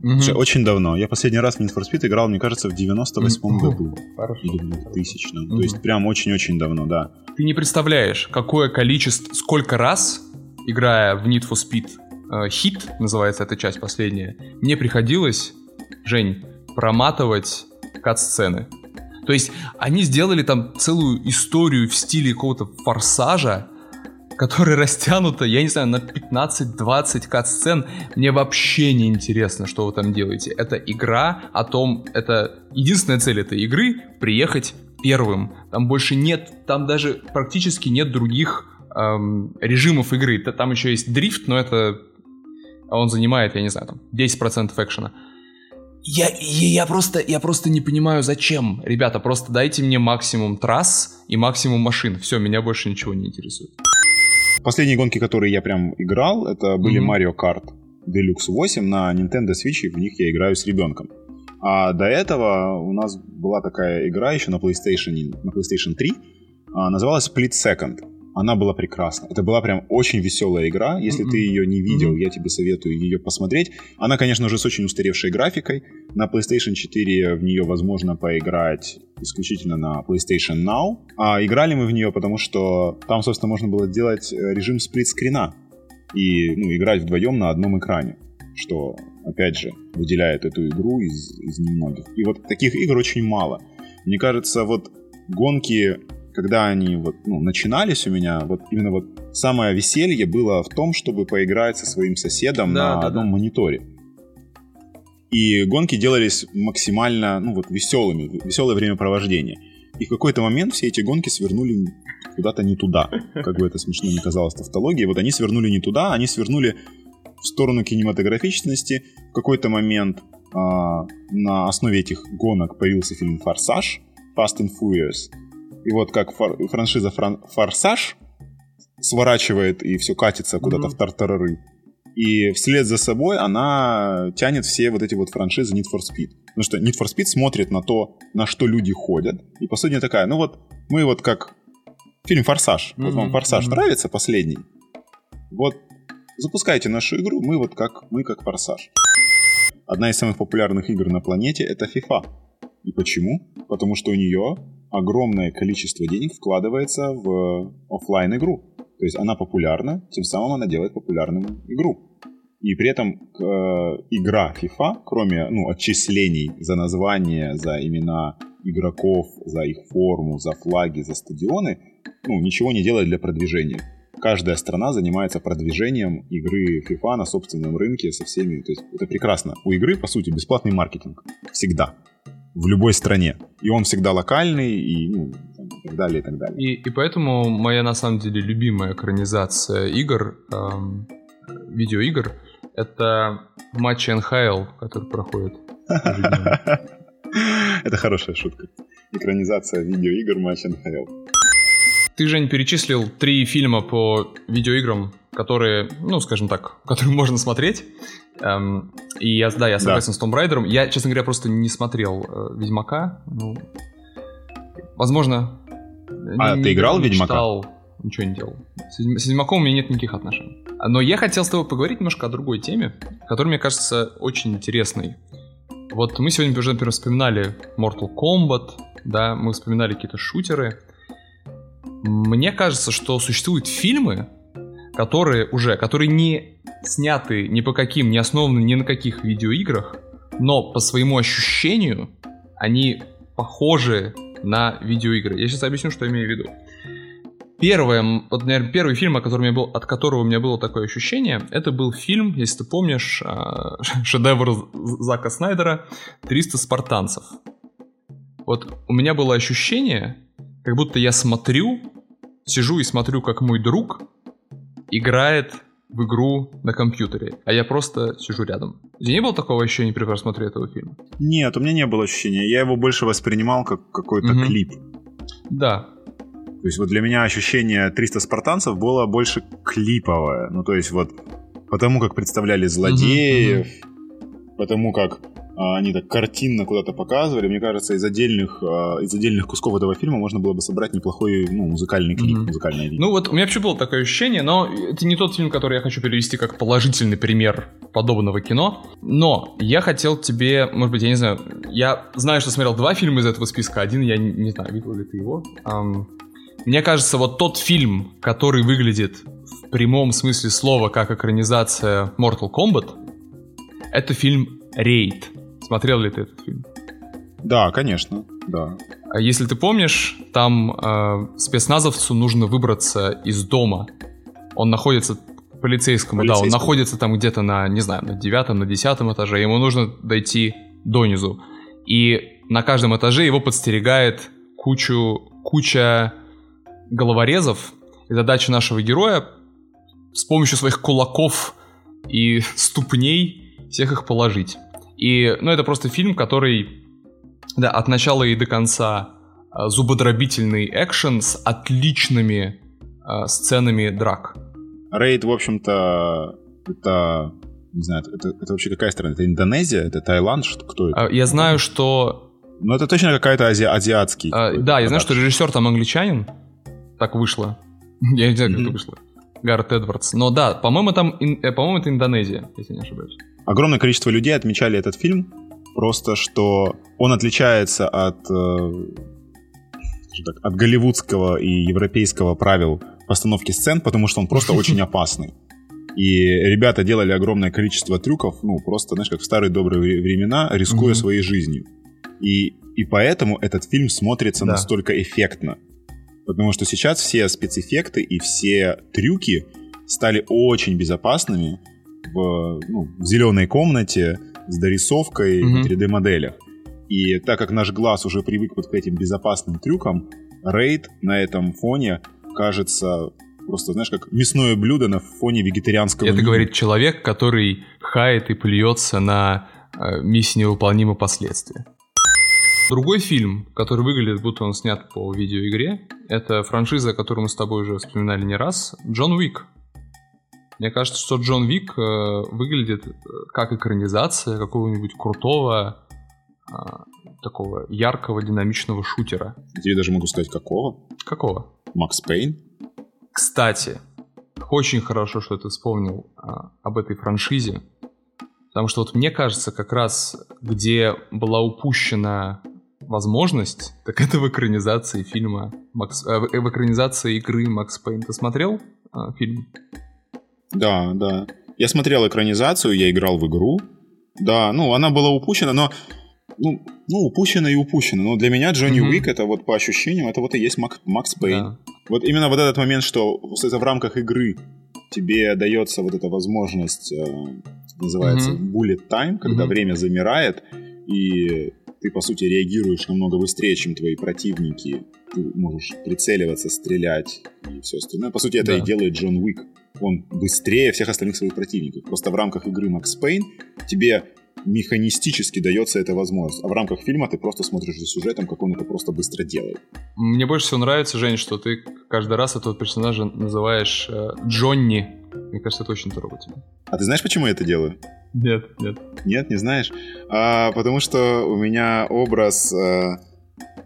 Угу. Очень давно. Я последний раз в Need for Speed играл, мне кажется, в 98-м угу. году. Хорошо. Или в 2000 угу. То есть прям очень-очень давно, да. Ты не представляешь, какое количество, сколько раз, играя в Need for Speed хит, называется эта часть последняя, мне приходилось, Жень, проматывать кат-сцены. То есть они сделали там целую историю в стиле какого-то форсажа, которая [LAUGHS] растянута, я не знаю, на 15-20 кат-сцен. Мне вообще не интересно, что вы там делаете. Это игра о том, это единственная цель этой игры — приехать первым. Там больше нет, там даже практически нет других эм, режимов игры. Там еще есть дрифт, но это а он занимает, я не знаю, там 10% экшена. Я, я, я, просто, я просто не понимаю, зачем. Ребята, просто дайте мне максимум трасс и максимум машин. Все, меня больше ничего не интересует. Последние гонки, которые я прям играл, это были mm-hmm. Mario Kart Deluxe 8 на Nintendo Switch, и в них я играю с ребенком. А до этого у нас была такая игра еще на PlayStation, на PlayStation 3, а, называлась Split Second она была прекрасна. Это была прям очень веселая игра. Если mm-hmm. ты ее не видел, mm-hmm. я тебе советую ее посмотреть. Она, конечно уже с очень устаревшей графикой. На PlayStation 4 в нее возможно поиграть исключительно на PlayStation Now. А играли мы в нее, потому что там, собственно, можно было делать э, режим сплит-скрина и ну, играть вдвоем на одном экране, что, опять же, выделяет эту игру из, из немногих. И вот таких игр очень мало. Мне кажется, вот гонки когда они вот, ну, начинались у меня, вот именно вот самое веселье было в том, чтобы поиграть со своим соседом да, на да, одном да. мониторе. И гонки делались максимально, ну вот, веселыми, веселое времяпровождение. И в какой-то момент все эти гонки свернули куда-то не туда. [LAUGHS] Как бы это смешно не казалось тавтологии. Вот они свернули не туда, они свернули в сторону кинематографичности. В какой-то момент а, на основе этих гонок появился фильм «Форсаж», «Fast and Furious», И вот как фор- франшиза фран- «Форсаж» сворачивает и все катится куда-то mm-hmm. в тартарары, и вслед за собой она тянет все вот эти вот франшизы Need for Speed. Потому что Need for Speed смотрит на то, на что люди ходят. И по сути такая, ну вот мы вот как фильм «Форсаж». Mm-hmm. Вот вам «Форсаж» mm-hmm. нравится последний? Вот запускайте нашу игру, мы вот как, мы как «Форсаж». Одна из самых популярных игр на планете — это FIFA. И почему? Потому что у нее огромное количество денег вкладывается в офлайн игру То есть она популярна, тем самым она делает популярным игру. И при этом э, игра FIFA, кроме ну, отчислений за название, за имена игроков, за их форму, за флаги, за стадионы, ну, ничего не делает для продвижения. Каждая страна занимается продвижением игры FIFA на собственном рынке со всеми. То есть это прекрасно. У игры, по сути, бесплатный маркетинг. Всегда. В любой стране. И он всегда локальный, и, ну, и так далее, и так далее. И, и поэтому моя, на самом деле, любимая экранизация игр, эм, видеоигр, это матчи НХЛ, который проходит. [LAUGHS] Это хорошая шутка. Экранизация видеоигр матч НХЛ. Ты, Жень, перечислил три фильма по видеоиграм, которые, ну, скажем так, [LAUGHS] которые можно смотреть. Эм, и я, да, я согласен да. с Том Райдером. Я, честно говоря, просто не смотрел э, Ведьмака. Ну, возможно. А не, ты играл в Ведьмака? Читал, ничего не делал. С Ведьмаком у меня нет никаких отношений. Но я хотел с тобой поговорить немножко о другой теме, которая, мне кажется, очень интересной. Вот мы сегодня уже, например, вспоминали Mortal Kombat, да, мы вспоминали какие-то шутеры. Мне кажется, что существуют фильмы, которые уже, которые не сняты ни по каким, не основаны ни на каких видеоиграх, но по своему ощущению они похожи на видеоигры. Я сейчас объясню, что я имею в виду. Первое, вот, наверное, первый фильм, о котором я был, от которого у меня было такое ощущение, это был фильм, если ты помнишь, а, [LAUGHS] шедевр Зака Снайдера «300 спартанцев». Вот у меня было ощущение, как будто я смотрю, сижу и смотрю, как мой друг играет в игру на компьютере, а я просто сижу рядом. У тебя не было такого ощущения при просмотре этого фильма? Нет, у меня не было ощущения. Я его больше воспринимал как какой-то угу. клип. Да, то есть вот для меня ощущение 300 спартанцев было больше клиповое. Ну то есть вот потому как представляли злодеев, mm-hmm. потому как они так картинно куда-то показывали. Мне кажется, из отдельных, а, из отдельных кусков этого фильма можно было бы собрать неплохой ну, музыкальный клип, mm-hmm. музыкальное видео. Ну вот у меня вообще было такое ощущение, но это не тот фильм, который я хочу перевести как положительный пример подобного кино. Но я хотел тебе, может быть, я не знаю, я знаю, что смотрел два фильма из этого списка. Один я не, не знаю, видел ли ты его. Um, мне кажется, вот тот фильм, который выглядит в прямом смысле слова как экранизация Mortal Kombat, это фильм «Рейд». Смотрел ли ты этот фильм? Да, конечно, да. А если ты помнишь, там э, спецназовцу нужно выбраться из дома. Он находится полицейскому, полицейскому, да, он находится там где-то на, не знаю, на девятом, на десятом этаже. Ему нужно дойти донизу. И на каждом этаже его подстерегает кучу, куча головорезов, и задача нашего героя с помощью своих кулаков и [LAUGHS] ступней всех их положить. И, ну, это просто фильм, который, да, от начала и до конца а, зубодробительный экшен с отличными э, сценами драк. Рейд, в общем-то, это не знаю, это, это вообще какая страна? Это Индонезия? Это Таиланд? Что, кто это? Я знаю, что... Ну, это точно какая-то ази... азиатский. А, да, я знаю, что режиссер там англичанин так вышло. [LAUGHS] Я не знаю, как это вышло. Гаррет Эдвардс. Но да, по-моему, там, э, по-моему, это Индонезия, если не ошибаюсь. Огромное количество людей отмечали этот фильм, просто что он отличается от, э, так, от голливудского и европейского правил постановки сцен, потому что он просто [LAUGHS] очень опасный. И ребята делали огромное количество трюков, ну, просто, знаешь, как в старые добрые времена, рискуя mm-hmm. своей жизнью. И, и поэтому этот фильм смотрится да. настолько эффектно. Потому что сейчас все спецэффекты и все трюки стали очень безопасными в, ну, в зеленой комнате с дорисовкой mm-hmm. в 3D-моделях. И так как наш глаз уже привык вот к этим безопасным трюкам, рейд на этом фоне кажется просто, знаешь, как мясное блюдо на фоне вегетарианского Это меню. говорит человек, который хает и плюется на э, миссии невыполнимые последствия. Другой фильм, который выглядит, будто он снят по видеоигре, это франшиза, которую мы с тобой уже вспоминали не раз, Джон Уик. Мне кажется, что Джон Вик э, выглядит э, как экранизация какого-нибудь крутого, э, такого яркого, динамичного шутера. Я тебе даже могу сказать, какого? Какого? Макс Пейн. Кстати, очень хорошо, что ты вспомнил а, об этой франшизе, потому что вот мне кажется, как раз где была упущена возможность, так это в экранизации фильма, Макс, э, в экранизации игры Макс Пейн. Ты смотрел э, фильм? Да, да. Я смотрел экранизацию, я играл в игру. Да, ну, она была упущена, но... Ну, ну упущена и упущена. Но для меня Джонни mm-hmm. Уик, это вот по ощущениям, это вот и есть Мак, Макс Пейн. Да. Вот именно вот этот момент, что это в рамках игры тебе дается вот эта возможность, э, называется mm-hmm. bullet time, когда mm-hmm. время замирает, и ты, по сути, реагируешь намного быстрее, чем твои противники. Ты можешь прицеливаться, стрелять и все остальное. По сути, это да. и делает Джон Уик. Он быстрее всех остальных своих противников. Просто в рамках игры Макс Пейн тебе механистически дается эта возможность. А в рамках фильма ты просто смотришь за сюжетом, как он это просто быстро делает. Мне больше всего нравится, Жень, что ты каждый раз этого персонажа называешь э, Джонни. Мне кажется, это очень трогательно. А ты знаешь, почему я это делаю? Нет, нет. Нет, не знаешь? А, потому что у меня образ э,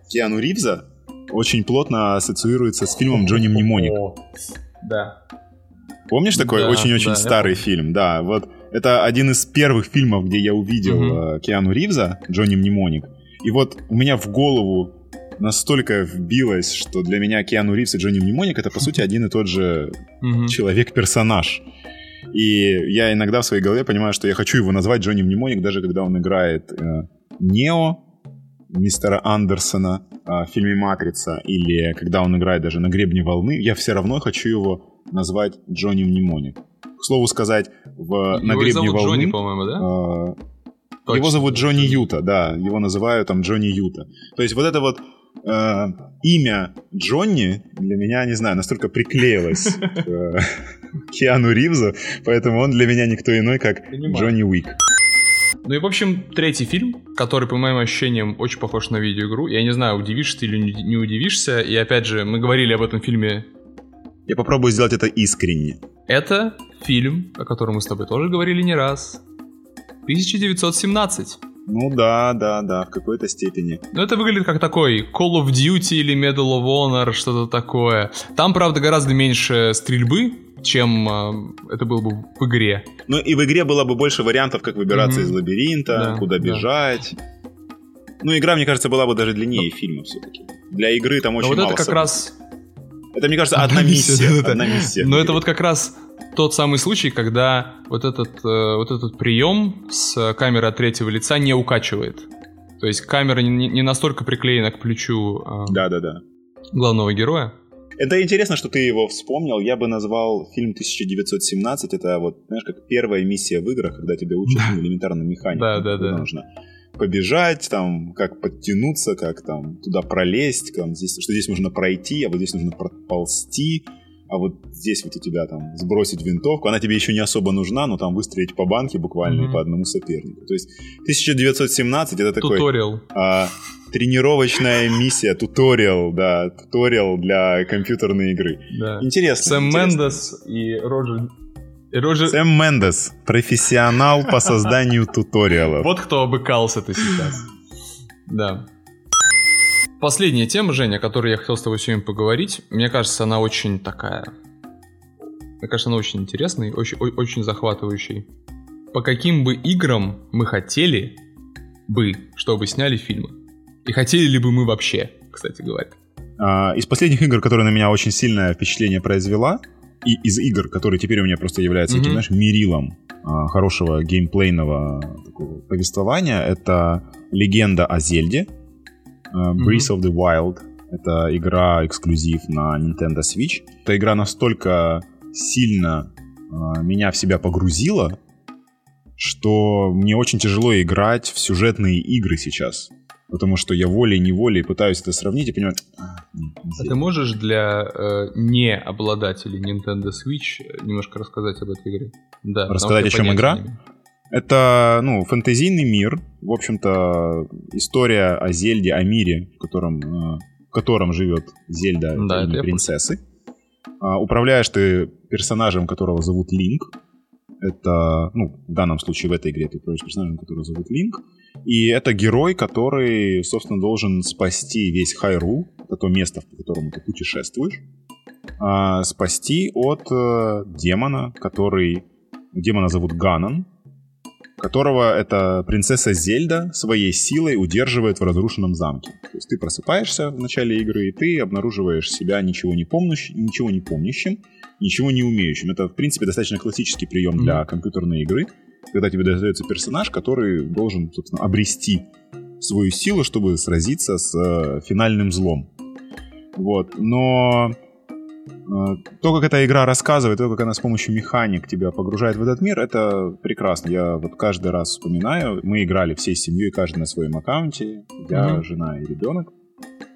Киану Ривза очень плотно ассоциируется с фильмом Джонни Мнемоник. Да. Помнишь такой очень-очень да, старый фильм? Да, вот это один из первых фильмов, где я увидел угу. Киану Ривза, Джонни Мнемоник. И вот у меня в голову настолько вбилось, что для меня Киану Ривз и Джонни Мнемоник это, по сути, один и тот же угу. человек-персонаж. И я иногда в своей голове понимаю, что я хочу его назвать Джонни Мнемоник, даже когда он играет э, Нео, мистера Андерсона э, в фильме «Матрица», или когда он играет даже на «Гребне волны», я все равно хочу его назвать Джонни Мнемоник. К слову сказать, в его «На гребне зовут волны... Джонни, по-моему, да? Э, Точно, его зовут Джонни Юта, да. Его называют там Джонни Юта. То есть вот это вот э, имя Джонни для меня, не знаю, настолько приклеилось [LAUGHS] к э, Киану Ривзу, поэтому он для меня никто иной, как. Джонни Уик. Ну и, в общем, третий фильм, который, по моим ощущениям, очень похож на видеоигру. Я не знаю, удивишься ты или не удивишься. И опять же, мы говорили об этом фильме я попробую сделать это искренне. Это фильм, о котором мы с тобой тоже говорили не раз. 1917. Ну да, да, да, в какой-то степени. Ну это выглядит как такой Call of Duty или Medal of Honor, что-то такое. Там, правда, гораздо меньше стрельбы, чем э, это было бы в игре. Ну и в игре было бы больше вариантов, как выбираться mm-hmm. из лабиринта, да, куда бежать. Да. Ну игра, мне кажется, была бы даже длиннее Но... фильма все-таки. Для игры там очень Но вот мало это как событий. раз это, мне кажется, одна миссия. Одна миссия. Но это вот как раз тот самый случай, когда вот этот, э, вот этот прием с камеры от третьего лица не укачивает. То есть камера не, не настолько приклеена к плечу да, да, да. главного героя. Это интересно, что ты его вспомнил. Я бы назвал фильм 1917. Это вот, знаешь, как первая миссия в играх, когда тебя учат элементарно механику. Да, да, да. Нужно побежать, там, как подтянуться, как там туда пролезть, там, здесь, что здесь нужно пройти, а вот здесь нужно проползти, а вот здесь вот у тебя там сбросить винтовку, она тебе еще не особо нужна, но там выстрелить по банке буквально mm-hmm. по одному сопернику. То есть 1917 это такой... Туториал. А, тренировочная миссия, туториал, да, туториал для компьютерной игры. Да. Интересно. Сэм интересно. Мендес и Роджер Рожи... Сэм Мендес, профессионал по созданию туториалов. Вот кто обыкался-то сейчас. Да. Последняя тема, Женя, о которой я хотел с тобой сегодня поговорить, мне кажется, она очень такая... Мне кажется, она очень интересная, очень, очень захватывающей. По каким бы играм мы хотели бы, чтобы сняли фильмы? И хотели ли бы мы вообще, кстати говоря? А, из последних игр, которые на меня очень сильное впечатление произвела, и из игр, которые теперь у меня просто являются mm-hmm. этим, знаешь, мерилом а, хорошего геймплейного такого повествования, это легенда о Зельде, Breath mm-hmm. of the Wild. Это игра эксклюзив на Nintendo Switch. Эта игра настолько сильно а, меня в себя погрузила, что мне очень тяжело играть в сюжетные игры сейчас. Потому что я волей-неволей пытаюсь это сравнить и понимаю... А, а ты можешь для э, не обладателей Nintendo Switch немножко рассказать об этой игре? Да. Рассказать, о чем игра? Это, ну, фэнтезийный мир, в общем-то, история о Зельде, о мире, в котором, э, в котором живет Зельда, Да, принцессы. А, Управляешь ты персонажем, которого зовут Линк. Это, ну, в данном случае в этой игре ты управляешь персонажем, которого зовут Линк. И это герой, который, собственно, должен спасти весь Хайру, это то место, по которому ты путешествуешь, а, спасти от э, демона, который... Демона зовут Ганан, которого эта принцесса Зельда своей силой удерживает в разрушенном замке. То есть ты просыпаешься в начале игры, и ты обнаруживаешь себя ничего не помнящим, ничего не помнящим, ничего не умеющим. Это, в принципе, достаточно классический прием для компьютерной игры, когда тебе дается персонаж, который должен, собственно, обрести свою силу, чтобы сразиться с э, финальным злом. Вот. Но то, как эта игра рассказывает, то, как она с помощью механик тебя погружает в этот мир, это прекрасно. Я вот каждый раз вспоминаю. Мы играли всей семьей, каждый на своем аккаунте. Я, Мгм. жена и ребенок.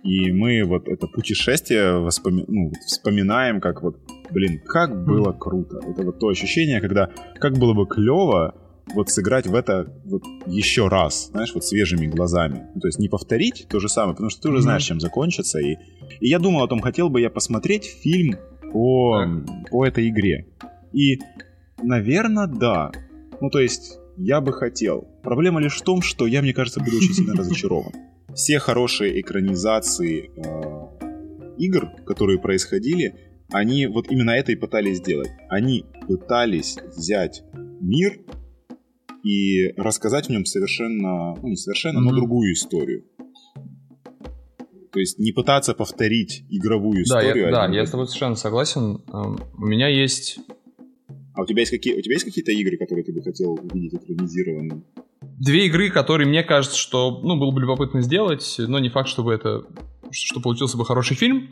И мы вот это путешествие воспоми- ну, вспоминаем, как вот, блин, как было круто. Это вот то ощущение, когда как было бы клево вот сыграть в это вот еще раз, знаешь, вот свежими глазами. Ну, то есть не повторить то же самое, потому что ты уже знаешь, чем закончится. И, и я думал о том, хотел бы я посмотреть фильм по, по этой игре. И, наверное, да. Ну, то есть я бы хотел. Проблема лишь в том, что я, мне кажется, буду очень сильно [LAUGHS] разочарован. Все хорошие экранизации э, игр, которые происходили, они вот именно это и пытались сделать. Они пытались взять мир и рассказать в нем совершенно, ну не совершенно, но Мгм. другую историю. То есть не пытаться повторить игровую Да, я, историю. да, один в я с тобой совершенно согласен. Эм, У меня есть А у тебя есть какие, у тебя есть какие-то игры, которые ты бы хотел увидеть экранизированными? две игры, которые мне кажется, что ну, было бы любопытно сделать, но не факт, чтобы это что получился бы хороший фильм.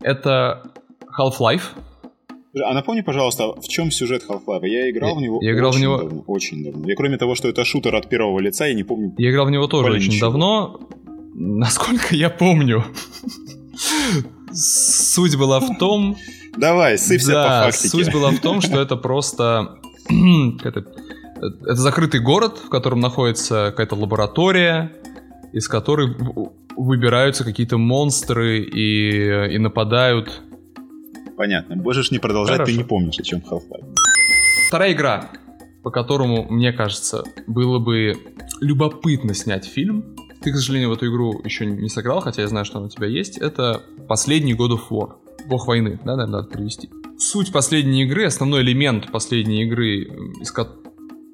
Это Half-Life. А напомни, пожалуйста, в чем сюжет Half-Life? Я играл Я- в него я играл в очень него- давно. Очень давно. Я кроме того, что это шутер от первого лица, я не помню. Я играл в него тоже очень ничего. давно. Насколько я помню, суть была в том, Давай, сыпься да, по фактике. суть была в том, что это просто [CLEARS THROAT] это, это закрытый город, в котором находится какая-то лаборатория, из которой в- выбираются какие-то монстры и, и нападают. Понятно. Можешь не продолжать, Хорошо. ты не помнишь, о чем Half-Life. Вторая игра, по которому, мне кажется, было бы любопытно снять фильм. Ты, к сожалению, в эту игру еще не сыграл, хотя я знаю, что она у тебя есть. Это последний God of War. Бог войны, да, наверное, надо перевести. Суть последней игры, основной элемент последней игры, из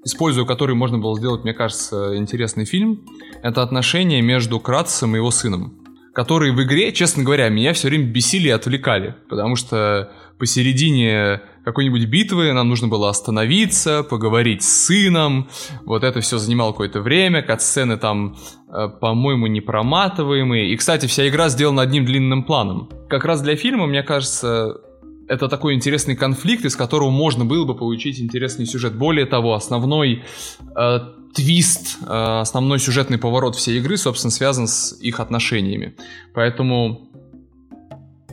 используя который можно было сделать, мне кажется, интересный фильм, это отношения между Кратосом и его сыном которые в игре, честно говоря, меня все время бесили и отвлекали, потому что посередине какой-нибудь битвы нам нужно было остановиться, поговорить с сыном, вот это все занимало какое-то время, катсцены там, э, по-моему, не проматываемые, и, кстати, вся игра сделана одним длинным планом. Как раз для фильма, мне кажется, это такой интересный конфликт, из которого можно было бы получить интересный сюжет. Более того, основной э, твист, э, основной сюжетный поворот всей игры, собственно, связан с их отношениями. Поэтому,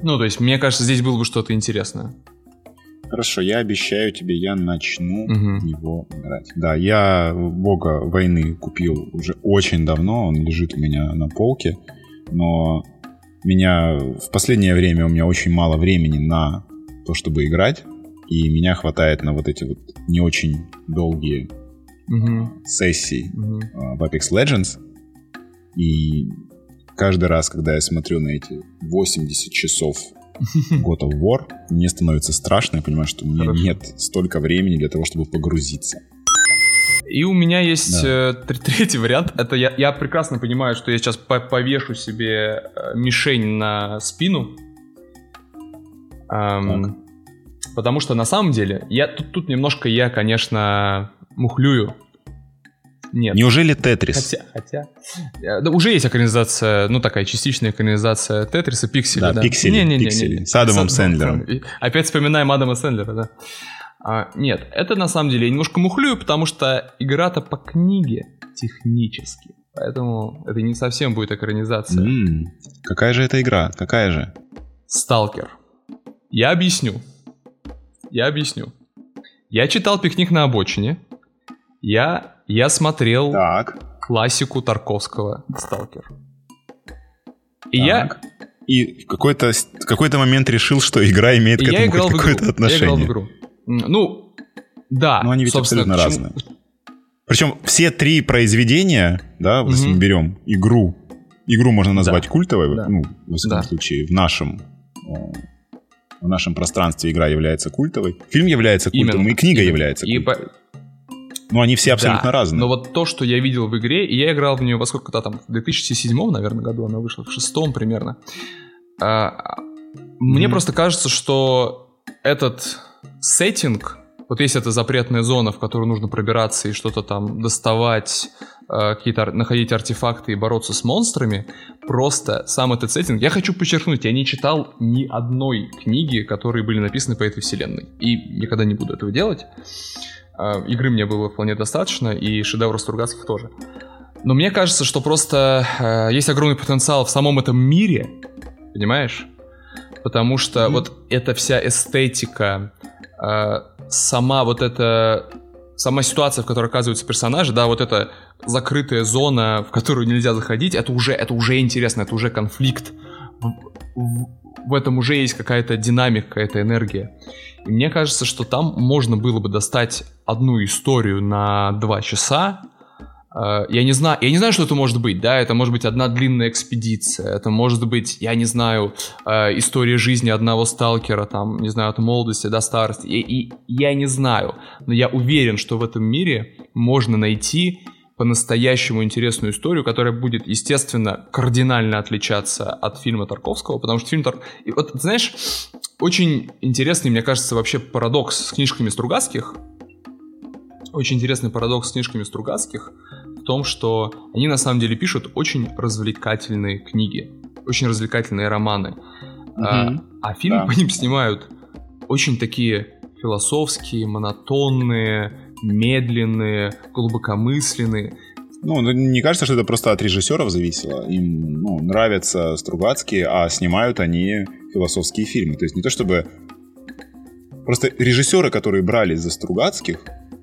ну, то есть, мне кажется, здесь было бы что-то интересное. Хорошо, я обещаю тебе, я начну Мгм. в него играть. Да, я Бога войны купил уже очень давно, он лежит у меня на полке, но меня в последнее время у меня очень мало времени на то, чтобы играть, и меня хватает на вот эти вот не очень долгие Мгм, сессии мгм. э, в Apex Legends. И каждый раз, когда я смотрю на эти 80 часов [LAUGHS] God of War, мне становится страшно, я понимаю, что у меня Хорошо. нет столько времени для того, чтобы погрузиться. И у меня есть Да. э, тр- третий вариант. Это я, я прекрасно понимаю, что я сейчас по- повешу себе э, мишень на спину. Ам, потому что на самом деле, я тут, тут немножко я, конечно, мухлюю. Нет. Неужели Тетрис? Хотя, хотя. э, да, уже есть экранизация, ну такая частичная экранизация Тетриса, Пиксели, Да, да. «Пиксели», Не-не-не-не-не. «Пиксели». С Адамом С- Сэндлером. Опять вспоминаем Адама Сэндлера, да. А, нет, это на самом деле я немножко мухлюю, потому что игра-то по книге технически. Поэтому это не совсем будет экранизация. М, Какая же это игра? Какая же? Сталкер. Я объясню. Я объясню. Я читал «Пикник на обочине», Я, я смотрел Так, классику Тарковского «Сталкер». И так. И в какой-то, какой-то момент решил, что игра имеет я, к я этому хоть какое-то игру. Я играл в отношение. игру. Ну, да. Но они ведь абсолютно к чему- разные. Причем все три произведения, да, если Мгм. мы берем игру, игру можно назвать Да. культовой, Да. ну, в всяком Да. случае, в нашем э, в нашем пространстве игра является культовой, фильм является культовым, Именно, и книга именно. является И культовой. по- Но они все абсолютно Да, разные. Но вот то, что я видел в игре, и я играл в нее во сколько-то там, в 2007, наверное, году она вышла, в шестом примерно. А, Мне просто кажется, что этот сеттинг, вот есть эта запретная зона, в которую нужно пробираться и что-то там доставать, э, какие-то находить артефакты и бороться с монстрами, просто сам этот сеттинг. Я хочу подчеркнуть, я не читал ни одной книги, которые были написаны по этой вселенной. И никогда не буду этого делать. Э, Игры мне было вполне достаточно, и шедевров Стругацких тоже. Но мне кажется, что просто э, есть огромный потенциал в самом этом мире, понимаешь? Потому что Мгм. вот эта вся эстетика, э, сама вот эта сама ситуация, в которой оказываются персонажи, да, вот эта закрытая зона, в которую нельзя заходить, это уже, это уже интересно, это уже конфликт. В, в- в этом уже есть какая-то динамика, какая-то энергия. Мне кажется, что там можно было бы достать одну историю на два часа. Э, Я не знаю, я не знаю, что это может быть, да, это может быть одна длинная экспедиция, это может быть, я не знаю, э, история жизни одного сталкера, там, не знаю, от молодости до старости, и, и я не знаю, но я уверен, что в этом мире можно найти по-настоящему интересную историю, которая будет, естественно, кардинально отличаться от фильма Тарковского, потому что фильм Тар... И вот, знаешь, очень интересный, мне кажется, вообще парадокс с книжками Стругацких, очень интересный парадокс с книжками Стругацких в том, что они на самом деле пишут очень развлекательные книги, очень развлекательные романы. А, Мгм. а фильмы Да. по ним снимают очень такие философские, монотонные, медленные, глубокомысленные. Ну, ну, не кажется, что это просто от режиссеров зависело. Им ну, нравятся Стругацкие, а снимают они философские фильмы. То есть не то чтобы... Просто режиссеры, которые брали за Стругацких,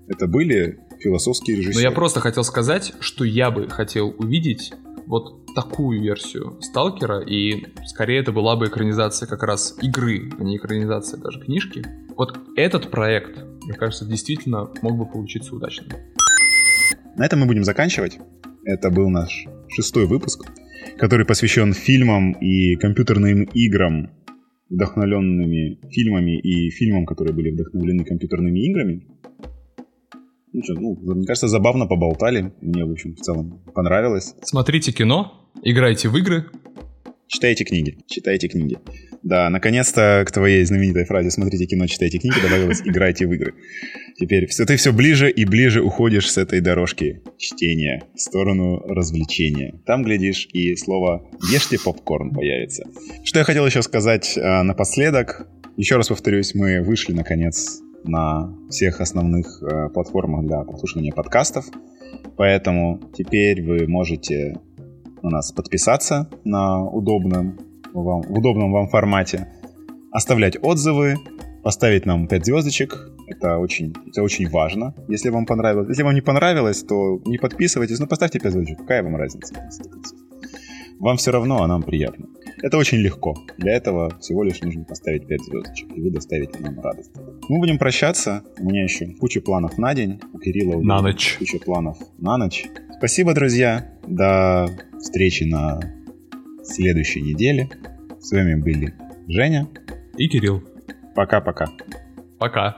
это были философские Но режиссеры. я просто хотел сказать, что я бы хотел увидеть вот такую версию Сталкера, и скорее это была бы экранизация как раз игры, а не экранизация даже книжки. Вот этот проект, мне кажется, действительно мог бы получиться удачным. На этом мы будем заканчивать. Это был наш шестой выпуск, который посвящен фильмам и компьютерным играм, вдохновленными фильмами и фильмам, которые были вдохновлены компьютерными играми. Ну что, ну, мне кажется, забавно поболтали. Мне, в общем, в целом понравилось. Смотрите кино, играйте в игры. Читайте книги. Читайте книги. Да, наконец-то к твоей знаменитой фразе «Смотрите кино, читайте книги» добавилось «Играйте в игры». Теперь все, ты все ближе и ближе уходишь с этой дорожки чтения в сторону развлечения. Там, глядишь, и слово «ешьте попкорн» появится. Что я хотел еще сказать э, напоследок. Еще раз повторюсь, мы вышли, наконец, на всех основных э, платформах для прослушивания подкастов. Поэтому теперь вы можете на нас подписаться на удобном вам, в удобном вам формате, оставлять отзывы, поставить нам 5 звездочек. Это очень, это очень важно, если вам понравилось. Если вам не понравилось, то не подписывайтесь, но поставьте 5 звездочек. Какая вам разница? Вам все равно, а нам приятно. Это очень легко. Для этого всего лишь нужно поставить 5 звездочек, и вы доставите нам радость. Мы будем прощаться. У меня еще куча планов на день. У Кирилла На ночь. куча планов на ночь. Спасибо, друзья. До встречи на следующей неделе. С вами были Женя. И Кирилл. Пока-пока. Пока.